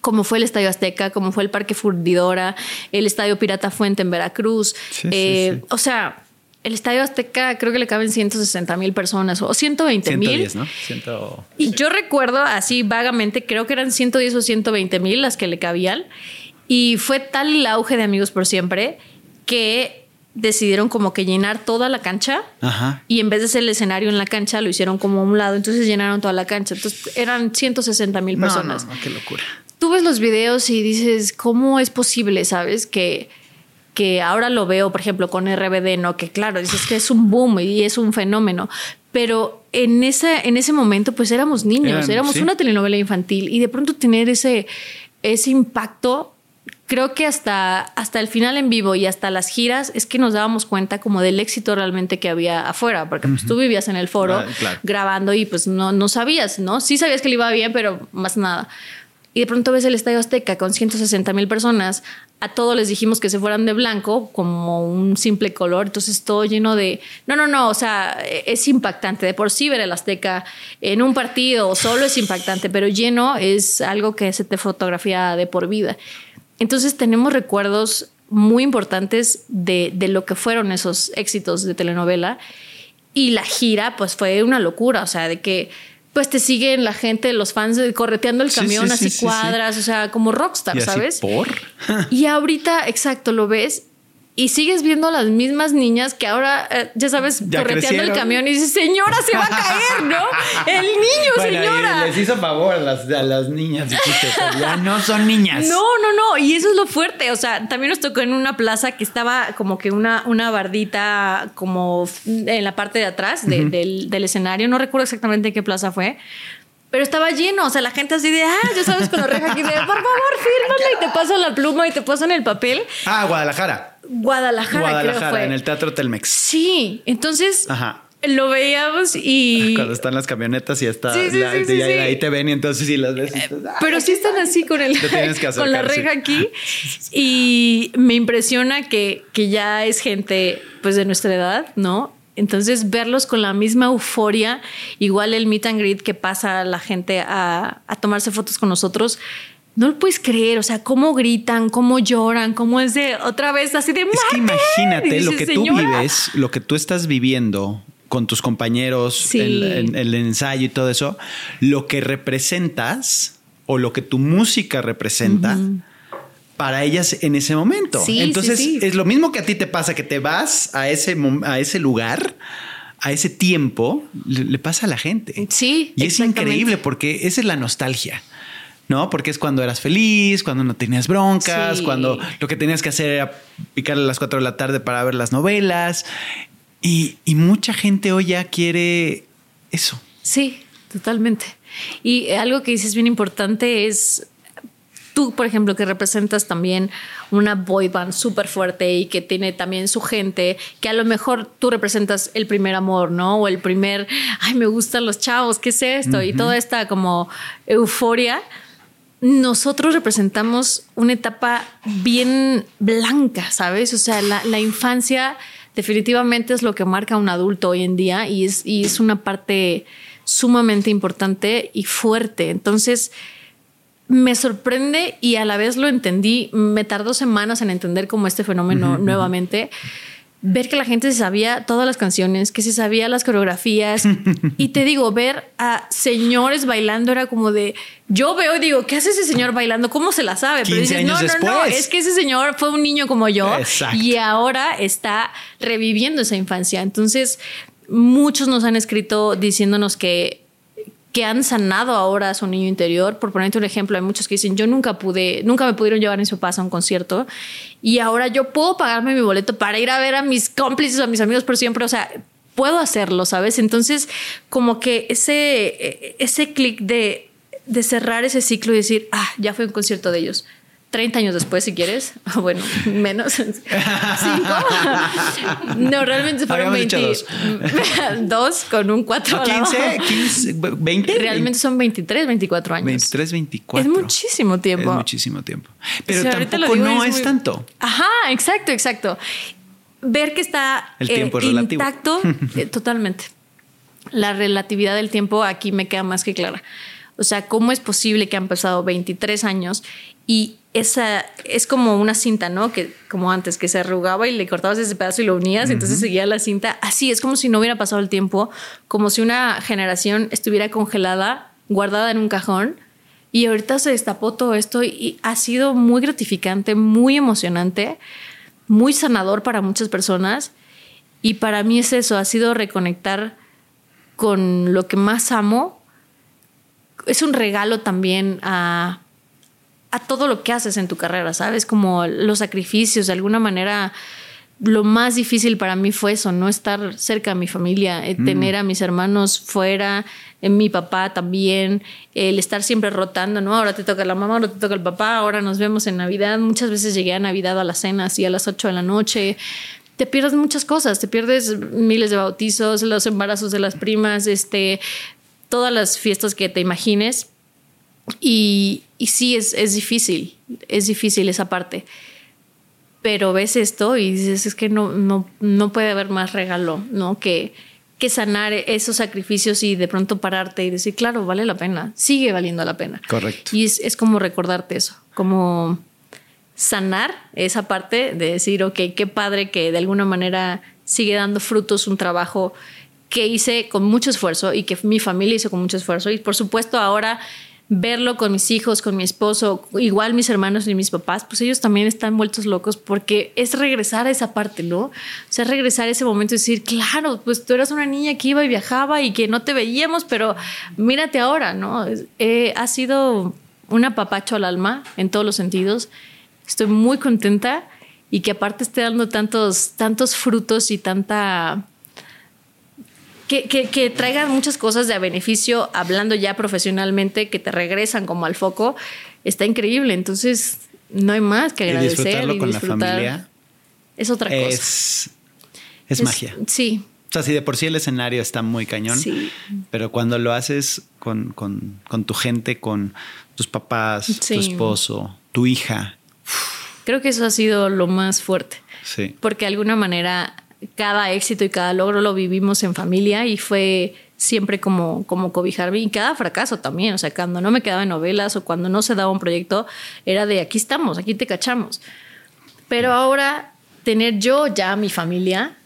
Speaker 1: como fue el Estadio Azteca, como fue el Parque Fundidora, el Estadio Pirata Fuente en Veracruz. Eh, o sea, el Estadio Azteca creo que le caben 160 mil personas o 120 mil.
Speaker 3: ¿no?
Speaker 1: Y yo recuerdo así vagamente, creo que eran 110 o 120 mil las que le cabían. Y fue tal el auge de Amigos por Siempre que decidieron como que llenar toda la cancha y en vez de hacer el escenario en la cancha lo hicieron como a un lado, entonces llenaron toda la cancha. Entonces eran 160 mil personas.
Speaker 3: qué locura
Speaker 1: tú ves los videos y dices, ¿cómo es posible, sabes? Que, que ahora lo veo, por ejemplo, con RBD, ¿no? Que claro, dices que es un boom y es un fenómeno, pero en ese, en ese momento pues éramos niños, éramos una telenovela infantil y de pronto tener ese, ese impacto creo que hasta, hasta el final en vivo y hasta las giras es que nos dábamos cuenta como del éxito realmente que había afuera, porque pues, tú vivías en el foro ah, grabando y pues no, no sabías, ¿no? Sí sabías que le iba bien, pero más nada. Y de pronto ves el Estadio Azteca con 160 mil personas. A todos les dijimos que se fueran de blanco como un simple color. Entonces todo lleno de... No, no, no. O sea, es impactante. De por sí ver el Azteca en un partido solo es impactante, pero lleno es algo que se te fotografía de por vida. Entonces tenemos recuerdos muy importantes de, lo que fueron esos éxitos de telenovela y la gira pues fue una locura, o sea, de que pues te siguen la gente, los fans correteando el camión así cuadras, o sea, como rockstar, ¿sabes?
Speaker 3: ¿Por?
Speaker 1: y ahorita, exacto, lo ves y sigues viendo las mismas niñas que ahora, eh, ya sabes, correteando el camión y dices, señora, se va a caer, ¿no? El niño, señora.
Speaker 3: Les hizo favor a las, a las niñas, ya no son niñas.
Speaker 1: No, no, no, y eso es lo fuerte, o sea, también nos tocó en una plaza que estaba como que una, una bardita como en la parte de atrás del, del escenario, no recuerdo exactamente qué plaza fue, pero estaba lleno, o sea, la gente así de, ah, ya sabes, con la reja aquí de, por favor, fírmale y te paso la pluma y te pasan el papel.
Speaker 3: Ah, Guadalajara.
Speaker 1: Guadalajara, Guadalajara fue.
Speaker 3: en el Teatro Telmex.
Speaker 1: Sí, entonces lo veíamos y...
Speaker 3: Cuando están las camionetas y está... ahí te ven y entonces sí las ves.
Speaker 1: Pero sí están así con, el, con la reja aquí y me impresiona que, que ya es gente pues de nuestra edad, ¿no? Entonces, verlos con la misma euforia, igual el meet and greet que pasa la gente a, tomarse fotos con nosotros, no lo puedes creer, o sea, cómo gritan, cómo lloran, cómo es de otra vez así de...
Speaker 3: Es que imagínate lo que tú vives, lo que tú estás viviendo con tus compañeros el ensayo y todo eso, lo que representas o lo que tu música representa para ellas en ese momento. Entonces es lo mismo que a ti te pasa, que te vas a ese, a ese lugar, a ese tiempo, le, pasa a la gente.
Speaker 1: Sí.
Speaker 3: Y es increíble porque esa es la nostalgia. ¿No? Porque es cuando eras feliz, cuando no tenías broncas, cuando lo que tenías que hacer era picarle a las 4 de la tarde para ver las novelas. Y, y, mucha gente hoy ya quiere eso.
Speaker 1: Sí, totalmente. Y algo que dices bien importante es tú, por ejemplo, que representas también una boy band súper fuerte y que tiene también su gente, que a lo mejor tú representas el primer amor, ¿no? O el primer, ay, me gustan los chavos, ¿qué es esto? Y toda esta como euforia. Nosotros representamos una etapa bien blanca, ¿sabes? O sea, la, infancia definitivamente es lo que marca a un adulto hoy en día y es, y es una parte sumamente importante y fuerte. Entonces, me sorprende y a la vez lo entendí. Me tardó semanas en entender cómo este fenómeno nuevamente. Ver que la gente se sabía todas las canciones, que se sabía las coreografías. y te digo, ver a señores bailando era como de. Yo veo y digo, ¿qué hace ese señor bailando? ¿Cómo se la sabe?
Speaker 3: Pero dices, no, no, no,
Speaker 1: es que ese señor fue un niño como yo y ahora está reviviendo esa infancia. Entonces, muchos nos han escrito diciéndonos que que han sanado ahora a su niño interior. Por ponerte un ejemplo, hay muchos que dicen, yo nunca pude, nunca me pudieron llevar en su paso a un concierto y ahora yo puedo pagarme mi boleto para ir a ver a mis cómplices, a mis amigos por siempre, o sea, puedo hacerlo, ¿sabes? Entonces, como que ese, ese clic de, de cerrar ese ciclo y decir, ah, ya fue un concierto de ellos 30 años después, si quieres. Bueno, menos. ¿Cinco? no, realmente fueron 22 dos. con un 4.
Speaker 3: 15, 15, 20.
Speaker 1: Realmente son 23, 24 años.
Speaker 3: 23, 24.
Speaker 1: Es muchísimo tiempo.
Speaker 3: Es muchísimo tiempo. Pero tampoco no es, tanto.
Speaker 1: Ajá, exacto, exacto. Ver que está
Speaker 3: el tiempo
Speaker 1: eh, intacto, eh, totalmente. La relatividad del tiempo aquí me queda más que clara. O sea, ¿cómo es posible que han pasado 23 años y esa es como una cinta, ¿no? Que como antes, que se arrugaba y le cortabas ese pedazo y lo unías, entonces seguía la cinta. Así es como si no hubiera pasado el tiempo, como si una generación estuviera congelada, guardada en un cajón. Y ahorita se destapó todo esto y ha sido muy gratificante, muy emocionante, muy sanador para muchas personas. Y para mí es eso, ha sido reconectar con lo que más amo. Es un regalo también a a todo lo que haces en tu carrera, ¿sabes? Como los sacrificios, de alguna manera lo más difícil para mí fue eso, no estar cerca de mi familia, eh, mm. tener a mis hermanos fuera, eh, mi papá también, el estar siempre rotando, ¿no? Ahora te toca la mamá, ahora te toca el papá, ahora nos vemos en Navidad. Muchas veces llegué a Navidad a la cena, así a las 8 de la noche. Te pierdes muchas cosas, te pierdes miles de bautizos, los embarazos de las primas, este, todas las fiestas que te imagines. Y, y sí, es, es difícil, es difícil esa parte pero ves esto y dices, es que no, no, no puede haber más regalo, ¿no? Que, que sanar esos sacrificios y de pronto pararte y decir, claro, vale la pena, sigue valiendo la pena.
Speaker 3: Correcto.
Speaker 1: Y es, es como recordarte eso, como sanar esa parte de decir, ok, qué padre que de alguna manera sigue dando frutos un trabajo que hice con mucho esfuerzo y que mi familia hizo con mucho esfuerzo. Y por supuesto ahora verlo con mis hijos, con mi esposo, igual mis hermanos y mis papás, pues ellos también están vueltos locos porque es regresar a esa parte, ¿no? O sea, regresar a ese momento y decir, claro, pues tú eras una niña que iba y viajaba y que no te veíamos, pero mírate ahora, ¿no? Eh, ha sido un apapacho al alma en todos los sentidos. Estoy muy contenta y que aparte esté dando tantos, tantos frutos y tanta que, traigan muchas cosas de beneficio, hablando ya profesionalmente, que te regresan como al foco, está increíble. Entonces, no hay más que agradecer. Y disfrutarlo con la familia. Es otra cosa.
Speaker 3: Es, es, magia.
Speaker 1: Sí.
Speaker 3: O sea, si de por sí el escenario está muy cañón, sí. pero cuando lo haces con, tu gente, con tus papás, tu esposo, tu hija.
Speaker 1: Creo que eso ha sido lo más fuerte.
Speaker 3: Sí.
Speaker 1: Porque de alguna manera cada éxito y cada logro lo vivimos en familia y fue siempre como, como cobijarme y cada fracaso también, o sea, cuando no me quedaba en novelas o cuando no se daba un proyecto, era de aquí estamos, aquí te cachamos. Pero ahora tener yo ya mi familia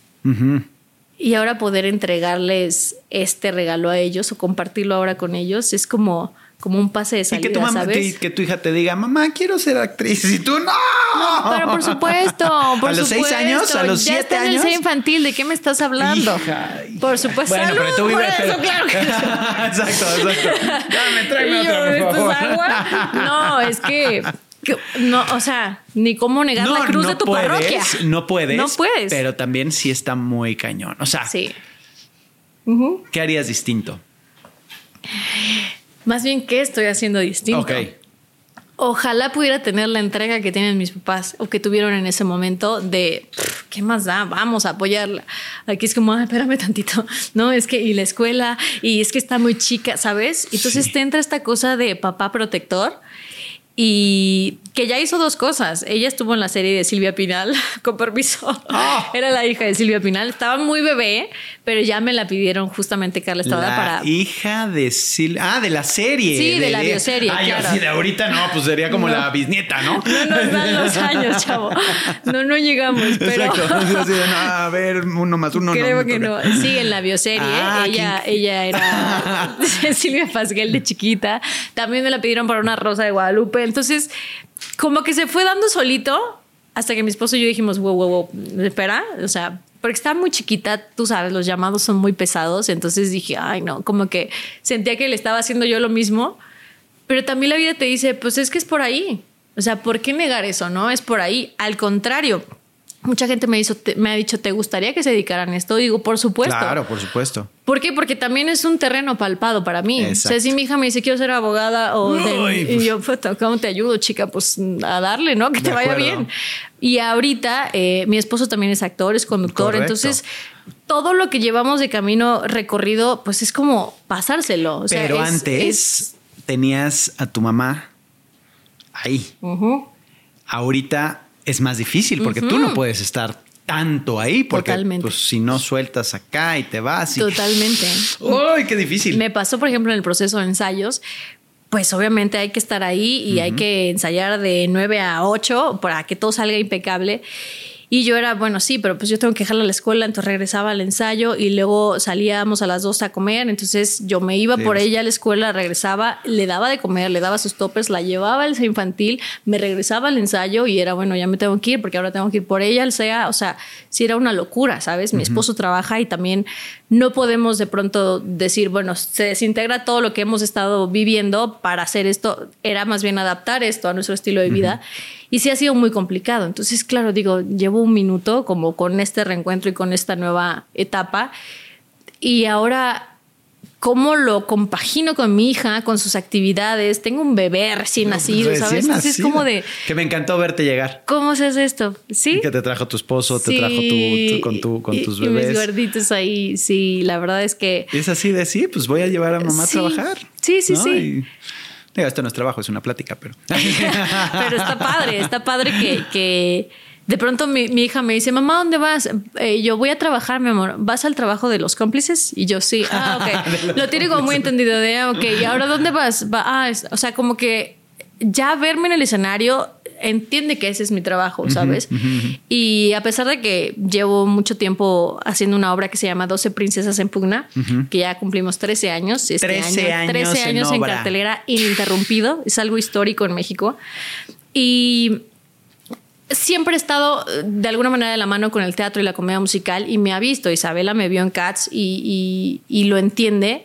Speaker 1: y ahora poder entregarles este regalo a ellos o compartirlo ahora con ellos es como como un pase de salida,
Speaker 3: y que tu mamá,
Speaker 1: ¿sabes?
Speaker 3: Que, tu hija te diga, mamá, quiero ser actriz. Y tú, no. no
Speaker 1: pero por supuesto. Por
Speaker 3: a los seis años, a los ya siete
Speaker 1: años. Infantil, ¿de qué me estás hablando? por supuesto.
Speaker 3: Bueno, pero tú vives. Pero... claro que exacto, exacto. Dame, tráeme otra, por favor.
Speaker 1: agua? No, es que no, o sea, ni cómo negar la cruz de tu parroquia.
Speaker 3: No puedes.
Speaker 1: No puedes.
Speaker 3: Pero también sí está muy cañón. O sea,
Speaker 1: sí.
Speaker 3: ¿qué harías distinto?
Speaker 1: Más bien, ¿qué estoy haciendo distinto? Ojalá pudiera tener la entrega que tienen mis papás o que tuvieron en ese momento de qué más da, vamos a apoyarla. Aquí es como, espérame tantito, no es que y la escuela y es que está muy chica, ¿sabes? Entonces te entra esta cosa de papá protector y que ya hizo dos cosas. Ella estuvo en la serie de Silvia Pinal, con permiso. Ah. Era la hija de Silvia Pinal. Estaba muy bebé, pero ya me la pidieron justamente Carla Estrada
Speaker 3: la
Speaker 1: para.
Speaker 3: Hija de Silvia. Ah, de la serie.
Speaker 1: Sí, de, la bioserie.
Speaker 3: Ah, claro. sí, de ahorita no, pues sería como la bisnieta, ¿no?
Speaker 1: No nos dan los años, chavo. No, no llegamos, pero. Exacto.
Speaker 3: a ver, uno más uno.
Speaker 1: Creo que no. Sí, en la bioserie. Ah, ella, ella era Silvia Pasquel de chiquita. También me la pidieron para una rosa de Guadalupe entonces, como que se fue dando solito hasta que mi esposo y yo dijimos, wow, wow, wow, espera, o sea, porque estaba muy chiquita, tú sabes, los llamados son muy pesados, entonces dije, ay, no, como que sentía que le estaba haciendo yo lo mismo, pero también la vida te dice, pues es que es por ahí, o sea, ¿por qué negar eso, no? Es por ahí, al contrario, Mucha gente me, hizo, me ha dicho, ¿te gustaría que se dedicaran a esto? digo, por supuesto.
Speaker 3: Claro, por supuesto.
Speaker 1: ¿Por qué? Porque también es un terreno palpado para mí. O sea, si mi hija me dice, quiero ser abogada, o y pues. yo, ¿cómo te ayudo, chica? Pues a darle, ¿no? Que te vaya bien. Y ahorita, eh, mi esposo también es actor, es conductor. Entonces, todo lo que llevamos de camino recorrido, pues es como pasárselo.
Speaker 3: Pero antes tenías a tu mamá ahí. Ahorita es más difícil porque tú no puedes estar tanto ahí porque pues, si no sueltas acá y te vas.
Speaker 1: Totalmente.
Speaker 3: ¡Uy, qué difícil!
Speaker 1: Me pasó, por ejemplo, en el proceso de ensayos. Pues obviamente hay que estar ahí y hay que ensayar de 9 a 8 para que todo salga impecable. Y yo era, bueno, sí, pero pues yo tengo que dejarla a la escuela, entonces regresaba al ensayo y luego salíamos a las dos a comer, entonces yo me iba por ella a la escuela, regresaba, le daba de comer, le daba sus toppers, la llevaba al infantil, me regresaba al ensayo y era, bueno, ya me tengo que ir porque ahora tengo que ir por ella, al sea, o sea, sí era una locura, ¿sabes? Mi esposo trabaja y también no podemos de pronto decir, bueno, se desintegra todo lo que hemos estado viviendo para hacer esto, era más bien adaptar esto a nuestro estilo de vida. Y sí ha sido muy complicado. Entonces, claro, digo, llevo un minuto como con este reencuentro y con esta nueva etapa. Y ahora cómo lo compagino con mi hija, con sus actividades. Tengo un bebé recién nacido, ¿sabes? es como de...
Speaker 3: Que me encantó verte llegar.
Speaker 1: ¿Cómo se hace esto? ¿Sí?
Speaker 3: Que te trajo tu esposo, te trajo tu, con, tu, con tus bebés.
Speaker 1: Y mis gorditos ahí, sí, la verdad es que...
Speaker 3: Es así de, sí, pues voy a llevar a mamá a trabajar.
Speaker 1: Sí, sí, sí.
Speaker 3: Esto no es trabajo, es una plática, pero...
Speaker 1: pero está padre, está padre que... que de pronto mi, hija me dice, mamá, ¿dónde vas? Eh, yo voy a trabajar, mi amor. ¿Vas al trabajo de los cómplices? Y yo sí. Ah, ok. Lo tiene como muy entendido de, ah, ok, ¿y ahora dónde vas? Va, ah, o sea, como que ya verme en el escenario entiende que ese es mi trabajo, ¿sabes? Y a pesar de que llevo mucho tiempo haciendo una obra que se llama 12 princesas en pugna, que ya cumplimos 13 años, este 13 año, 13 años en cartelera ininterrumpido, es algo histórico en México. Y siempre he estado eh, de alguna manera de la mano con el teatro y la comedia musical y me ha visto. Isabela me vio en Cats y, lo entiende,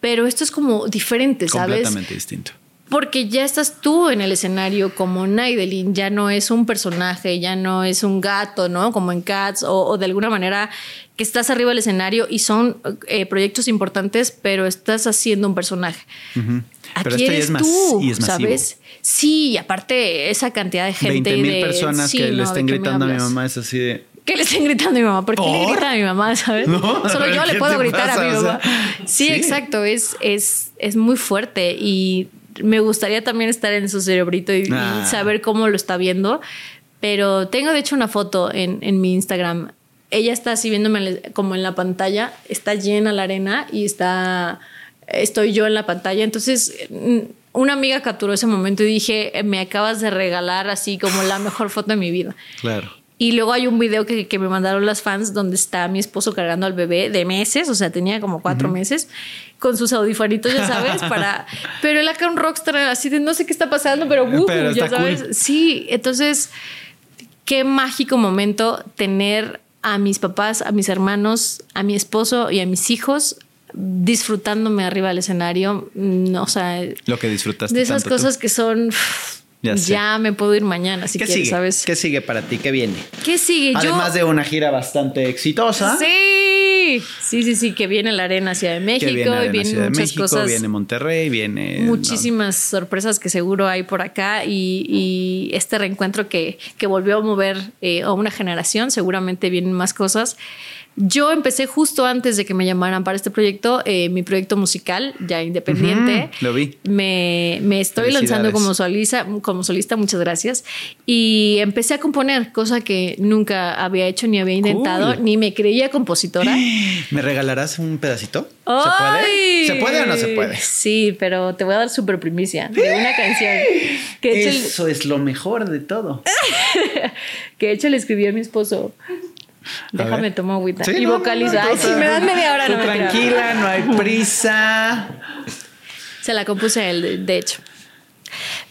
Speaker 1: pero esto es como diferente, ¿sabes?
Speaker 3: Completamente distinto.
Speaker 1: Porque ya estás tú en el escenario como Naidelin, ya no es un personaje, ya no es un gato, ¿no? Como en Cats, o, de alguna manera que estás arriba del escenario y son eh, proyectos importantes, pero estás haciendo un personaje. Aquí eres tú, ¿sabes? Sí, aparte esa cantidad de gente.
Speaker 3: 20 mil personas que le estén gritando a mi mamá es así de...
Speaker 1: ¿Qué le estén gritando a mi mamá? ¿Por qué le gritan a mi mamá, sabes? Solo yo le puedo gritar a mi mamá. sí, exacto, es, es, es muy fuerte y me gustaría también estar en su cerebrito y, ah. saber cómo lo está viendo. Pero tengo de hecho una foto en, en mi Instagram. Ella está así viéndome como en la pantalla, está llena la arena y está estoy yo en la pantalla. Entonces, mm, una amiga capturó ese momento y dije, me acabas de regalar así como la mejor foto de mi vida.
Speaker 3: Claro.
Speaker 1: Y luego hay un video que, me mandaron las fans donde está mi esposo cargando al bebé de meses, o sea, tenía como cuatro meses, con sus audifonitos, ya sabes, para... Pero él acá un rockstar así de no sé qué está pasando, pero, ya sabes. Sí, entonces, qué mágico momento tener a mis papás, a mis hermanos, a mi esposo y a mis hijos disfrutándome arriba del escenario. O sea,
Speaker 3: lo que disfrutaste.
Speaker 1: De esas cosas que son. Ya, me puedo ir mañana, si quieres,
Speaker 3: sigue?
Speaker 1: ¿sabes?
Speaker 3: ¿Qué sigue para ti? ¿Qué viene?
Speaker 1: ¿Qué sigue?
Speaker 3: Además de una gira bastante exitosa.
Speaker 1: Sí, sí, sí, sí, que viene la Arena Ciudad de México viene y vienen muchas México, cosas.
Speaker 3: Viene Monterrey, viene.
Speaker 1: Muchísimas sorpresas que seguro hay por acá y, este reencuentro que, que, volvió a mover eh, a una generación, seguramente vienen más cosas. Yo empecé justo antes de que me llamaran para este proyecto, eh, mi proyecto musical, ya independiente.
Speaker 3: lo vi.
Speaker 1: Me, me estoy lanzando como solista, como solista, muchas gracias. Y empecé a componer, cosa que nunca había hecho ni había intentado, ni me creía compositora.
Speaker 3: ¿Me regalarás un pedacito? ¿Se puede? ¿Se puede o no se puede?
Speaker 1: Sí, pero te voy a dar súper primicia de una canción.
Speaker 3: Que Eso es lo mejor de todo.
Speaker 1: que de hecho le escribí a mi esposo. Déjame tomar agüita. y vocaliza. Ay, si me dan media hora, no
Speaker 3: Tranquila, no hay prisa.
Speaker 1: Se la compuse él, de hecho.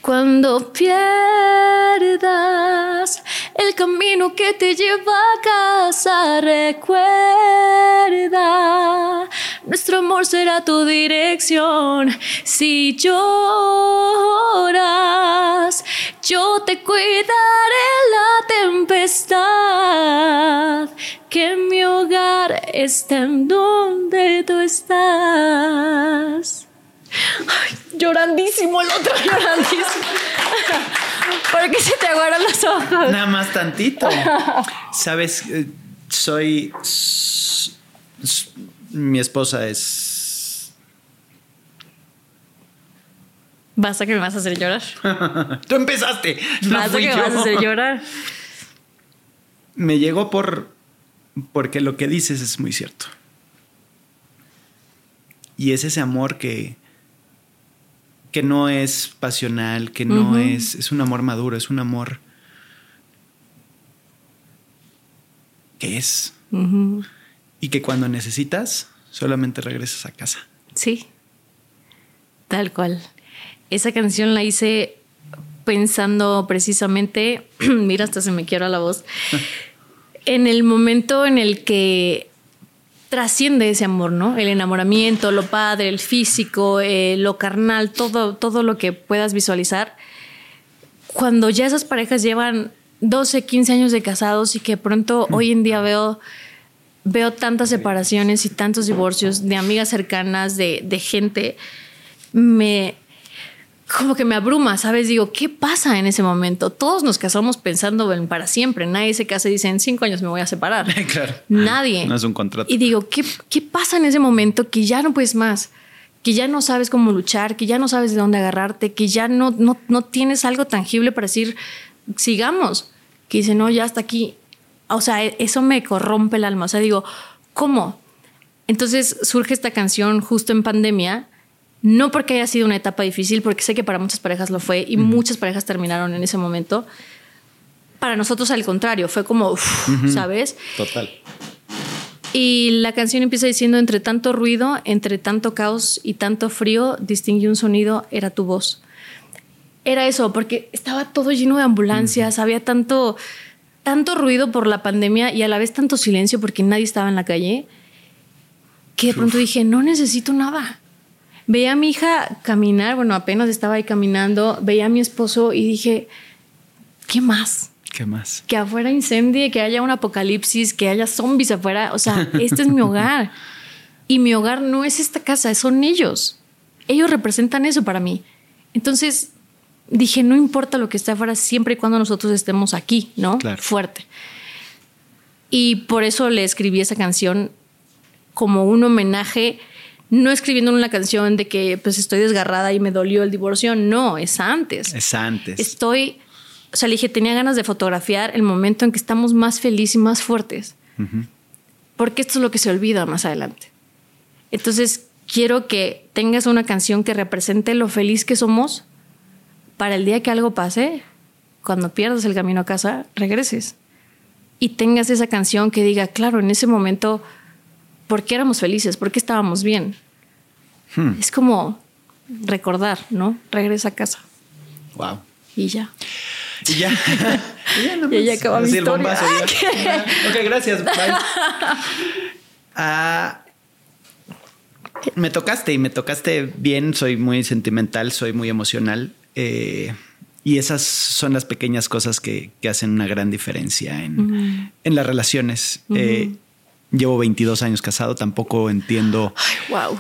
Speaker 1: Cuando pierdas el camino que te lleva a casa, recuerda, nuestro amor será tu dirección. Si lloras, yo te cuidaré la tempestad, que mi hogar está en donde tú estás. Ay, llorandísimo el otro, llorandísimo. ¿Por qué se te aguaron los ojos?
Speaker 3: Nada más tantito. Sabes, eh, soy. Mi esposa es.
Speaker 1: Basta que me vas a hacer llorar.
Speaker 3: Tú empezaste.
Speaker 1: Basta que me vas a hacer llorar.
Speaker 3: Me llegó por. Porque lo que dices es muy cierto. Y es ese amor que que no es pasional, que no es, es un amor maduro, es un amor que es. Y que cuando necesitas, solamente regresas a casa.
Speaker 1: Sí, tal cual. Esa canción la hice pensando precisamente, mira, hasta se me quiebra la voz, en el momento en el que trasciende ese amor, ¿no? El enamoramiento, lo padre, el físico, eh, lo carnal, todo, todo lo que puedas visualizar. Cuando ya esas parejas llevan 12, 15 años de casados y que pronto hoy en día veo, veo tantas separaciones y tantos divorcios de amigas cercanas, de, de gente, me, como que me abruma, ¿sabes? Digo, ¿qué pasa en ese momento? Todos nos casamos pensando en para siempre. Nadie se casa y dice, en cinco años me voy a separar.
Speaker 3: claro.
Speaker 1: Nadie.
Speaker 3: No es un contrato.
Speaker 1: Y digo, ¿qué, ¿qué pasa en ese momento que ya no puedes más? Que ya no sabes cómo luchar, que ya no sabes de dónde agarrarte, que ya no, no, no tienes algo tangible para decir, sigamos. Que dice, no, ya hasta aquí. O sea, e, eso me corrompe el alma. O sea, digo, ¿cómo? Entonces surge esta canción justo en pandemia no porque haya sido una etapa difícil, porque sé que para muchas parejas lo fue y muchas parejas terminaron en ese momento. Para nosotros al contrario, fue como, ¿sabes?
Speaker 3: Total.
Speaker 1: Y la canción empieza diciendo, entre tanto ruido, entre tanto caos y tanto frío, distinguí un sonido, era tu voz. Era eso, porque estaba todo lleno de ambulancias, había tanto, tanto ruido por la pandemia y a la vez tanto silencio porque nadie estaba en la calle, que de pronto dije, no necesito nada veía a mi hija caminar, bueno, apenas estaba ahí caminando, veía a mi esposo y dije, ¿qué más?
Speaker 3: ¿Qué más?
Speaker 1: Que afuera incendie, que haya un apocalipsis, que haya zombies afuera. O sea, este es mi hogar. Y mi hogar no es esta casa, son ellos. Ellos representan eso para mí. Entonces dije, no importa lo que esté afuera, siempre y cuando nosotros estemos aquí, ¿no?
Speaker 3: Claro.
Speaker 1: Fuerte. Y por eso le escribí esa canción como un homenaje no escribiendo una canción de que pues estoy desgarrada y me dolió el divorcio, no, es antes.
Speaker 3: Es antes.
Speaker 1: Estoy, o sea, le dije, tenía ganas de fotografiar el momento en que estamos más felices y más fuertes, porque esto es lo que se olvida más adelante. Entonces, quiero que tengas una canción que represente lo feliz que somos para el día que algo pase, cuando pierdas el camino a casa, regreses. Y tengas esa canción que diga, claro, en ese momento por qué éramos felices, por qué estábamos bien. Hmm. Es como recordar, ¿no? Regresa a casa.
Speaker 3: Wow.
Speaker 1: Y ya.
Speaker 3: Y ya.
Speaker 1: y ya, y ya acaba mi historia.
Speaker 3: ok, gracias. Bye. Ah, me tocaste y me tocaste bien. Soy muy sentimental, soy muy emocional. Eh, y esas son las pequeñas cosas que, hacen una gran diferencia en, las relaciones. Eh, Llevo 22 años casado, tampoco entiendo.
Speaker 1: wow.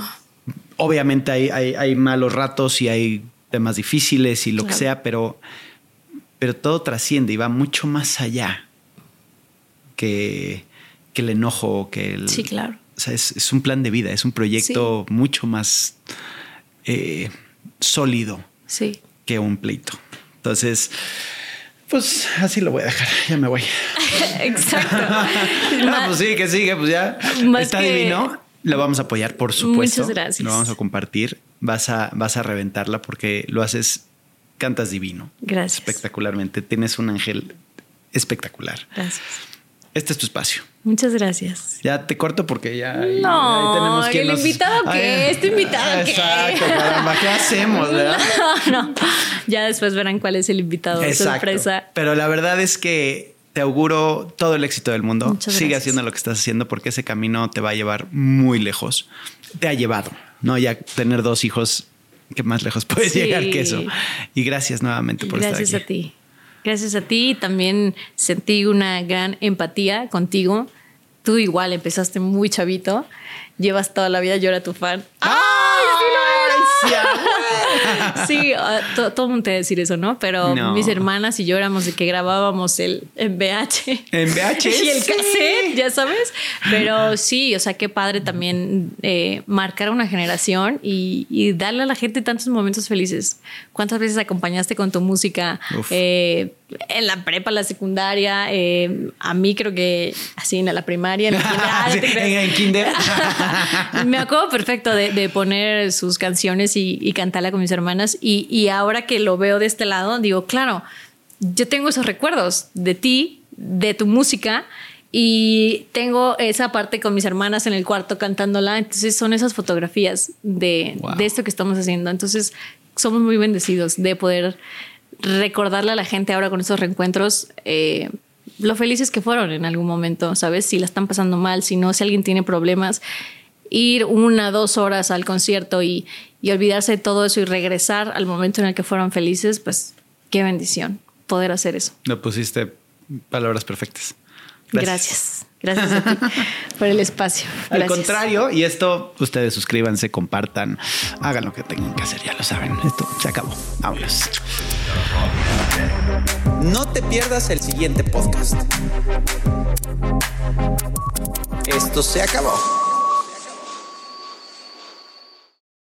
Speaker 3: Obviamente hay, hay, malos ratos y hay temas difíciles y lo que sea, pero, pero todo trasciende y va mucho más allá que, que el enojo, que el.
Speaker 1: Sí, claro.
Speaker 3: O sea, es, un plan de vida, es un proyecto mucho más eh, sólido
Speaker 1: sí.
Speaker 3: que un pleito. Entonces, pues así lo voy a dejar, ya me voy.
Speaker 1: Exacto.
Speaker 3: Ah, pues sí, que sigue, pues ya. Está divino. Lo vamos a apoyar, por supuesto.
Speaker 1: Muchas gracias.
Speaker 3: Lo vamos a compartir. Vas a, vas a reventarla porque lo haces, cantas divino.
Speaker 1: Gracias.
Speaker 3: Espectacularmente. Tienes un ángel espectacular.
Speaker 1: Gracias.
Speaker 3: Este es tu espacio.
Speaker 1: Muchas gracias.
Speaker 3: Ya te corto porque ya.
Speaker 1: No, tenemos que. ¿El invitado qué? ¿Este invitado qué?
Speaker 3: Exacto, caramba. ¿Qué hacemos, verdad?
Speaker 1: No, no. Ya después verán cuál es el invitado. Exacto. Sorpresa.
Speaker 3: Pero la verdad es que te auguro todo el éxito del mundo. Sigue haciendo lo que estás haciendo porque ese camino te va a llevar muy lejos. Te ha llevado, ¿no? Ya tener dos hijos, ¿qué más lejos puedes llegar que eso? Y gracias nuevamente por
Speaker 1: estar
Speaker 3: aquí.
Speaker 1: Gracias a ti. Gracias a ti. También sentí una gran empatía contigo. Tú igual empezaste muy chavito. Llevas toda la vida, yo era tu fan. ¡Ay! sí, ah, todo el mundo te decir eso, ¿no? Pero mis hermanas y yo éramos de que grabábamos el en VH.
Speaker 3: En VH.
Speaker 1: y el cassette, ya sabes. Pero sí, o sea, qué padre también eh, marcar una generación y, darle a la gente tantos momentos felices. ¿Cuántas veces acompañaste con tu música? Eh, en la prepa, la secundaria, eh, a mí creo que así en la primaria,
Speaker 3: en kinder.
Speaker 1: Me acuerdo perfecto de, poner sus canciones y, cantarla con mis hermanas y, ahora que lo veo de este lado, digo, claro, yo tengo esos recuerdos de ti, de tu música Y tengo esa parte con mis hermanas en el cuarto cantándola. Entonces son esas fotografías de, de esto que estamos haciendo. Entonces somos muy bendecidos de poder recordarle a la gente ahora con estos reencuentros eh, lo felices que fueron en algún momento, ¿sabes? Si la están pasando mal, si no, si alguien tiene problemas, ir una, dos horas al concierto y, y olvidarse de todo eso y regresar al momento en el que fueron felices, pues qué bendición poder hacer eso.
Speaker 3: No pusiste palabras perfectas.
Speaker 1: Gracias. Gracias, a ti por el espacio.
Speaker 3: Al contrario, y esto, ustedes suscríbanse, compartan, hagan lo que tengan que hacer, ya lo saben. Esto se acabó. Vámonos.
Speaker 2: No te pierdas el siguiente podcast. Esto se acabó.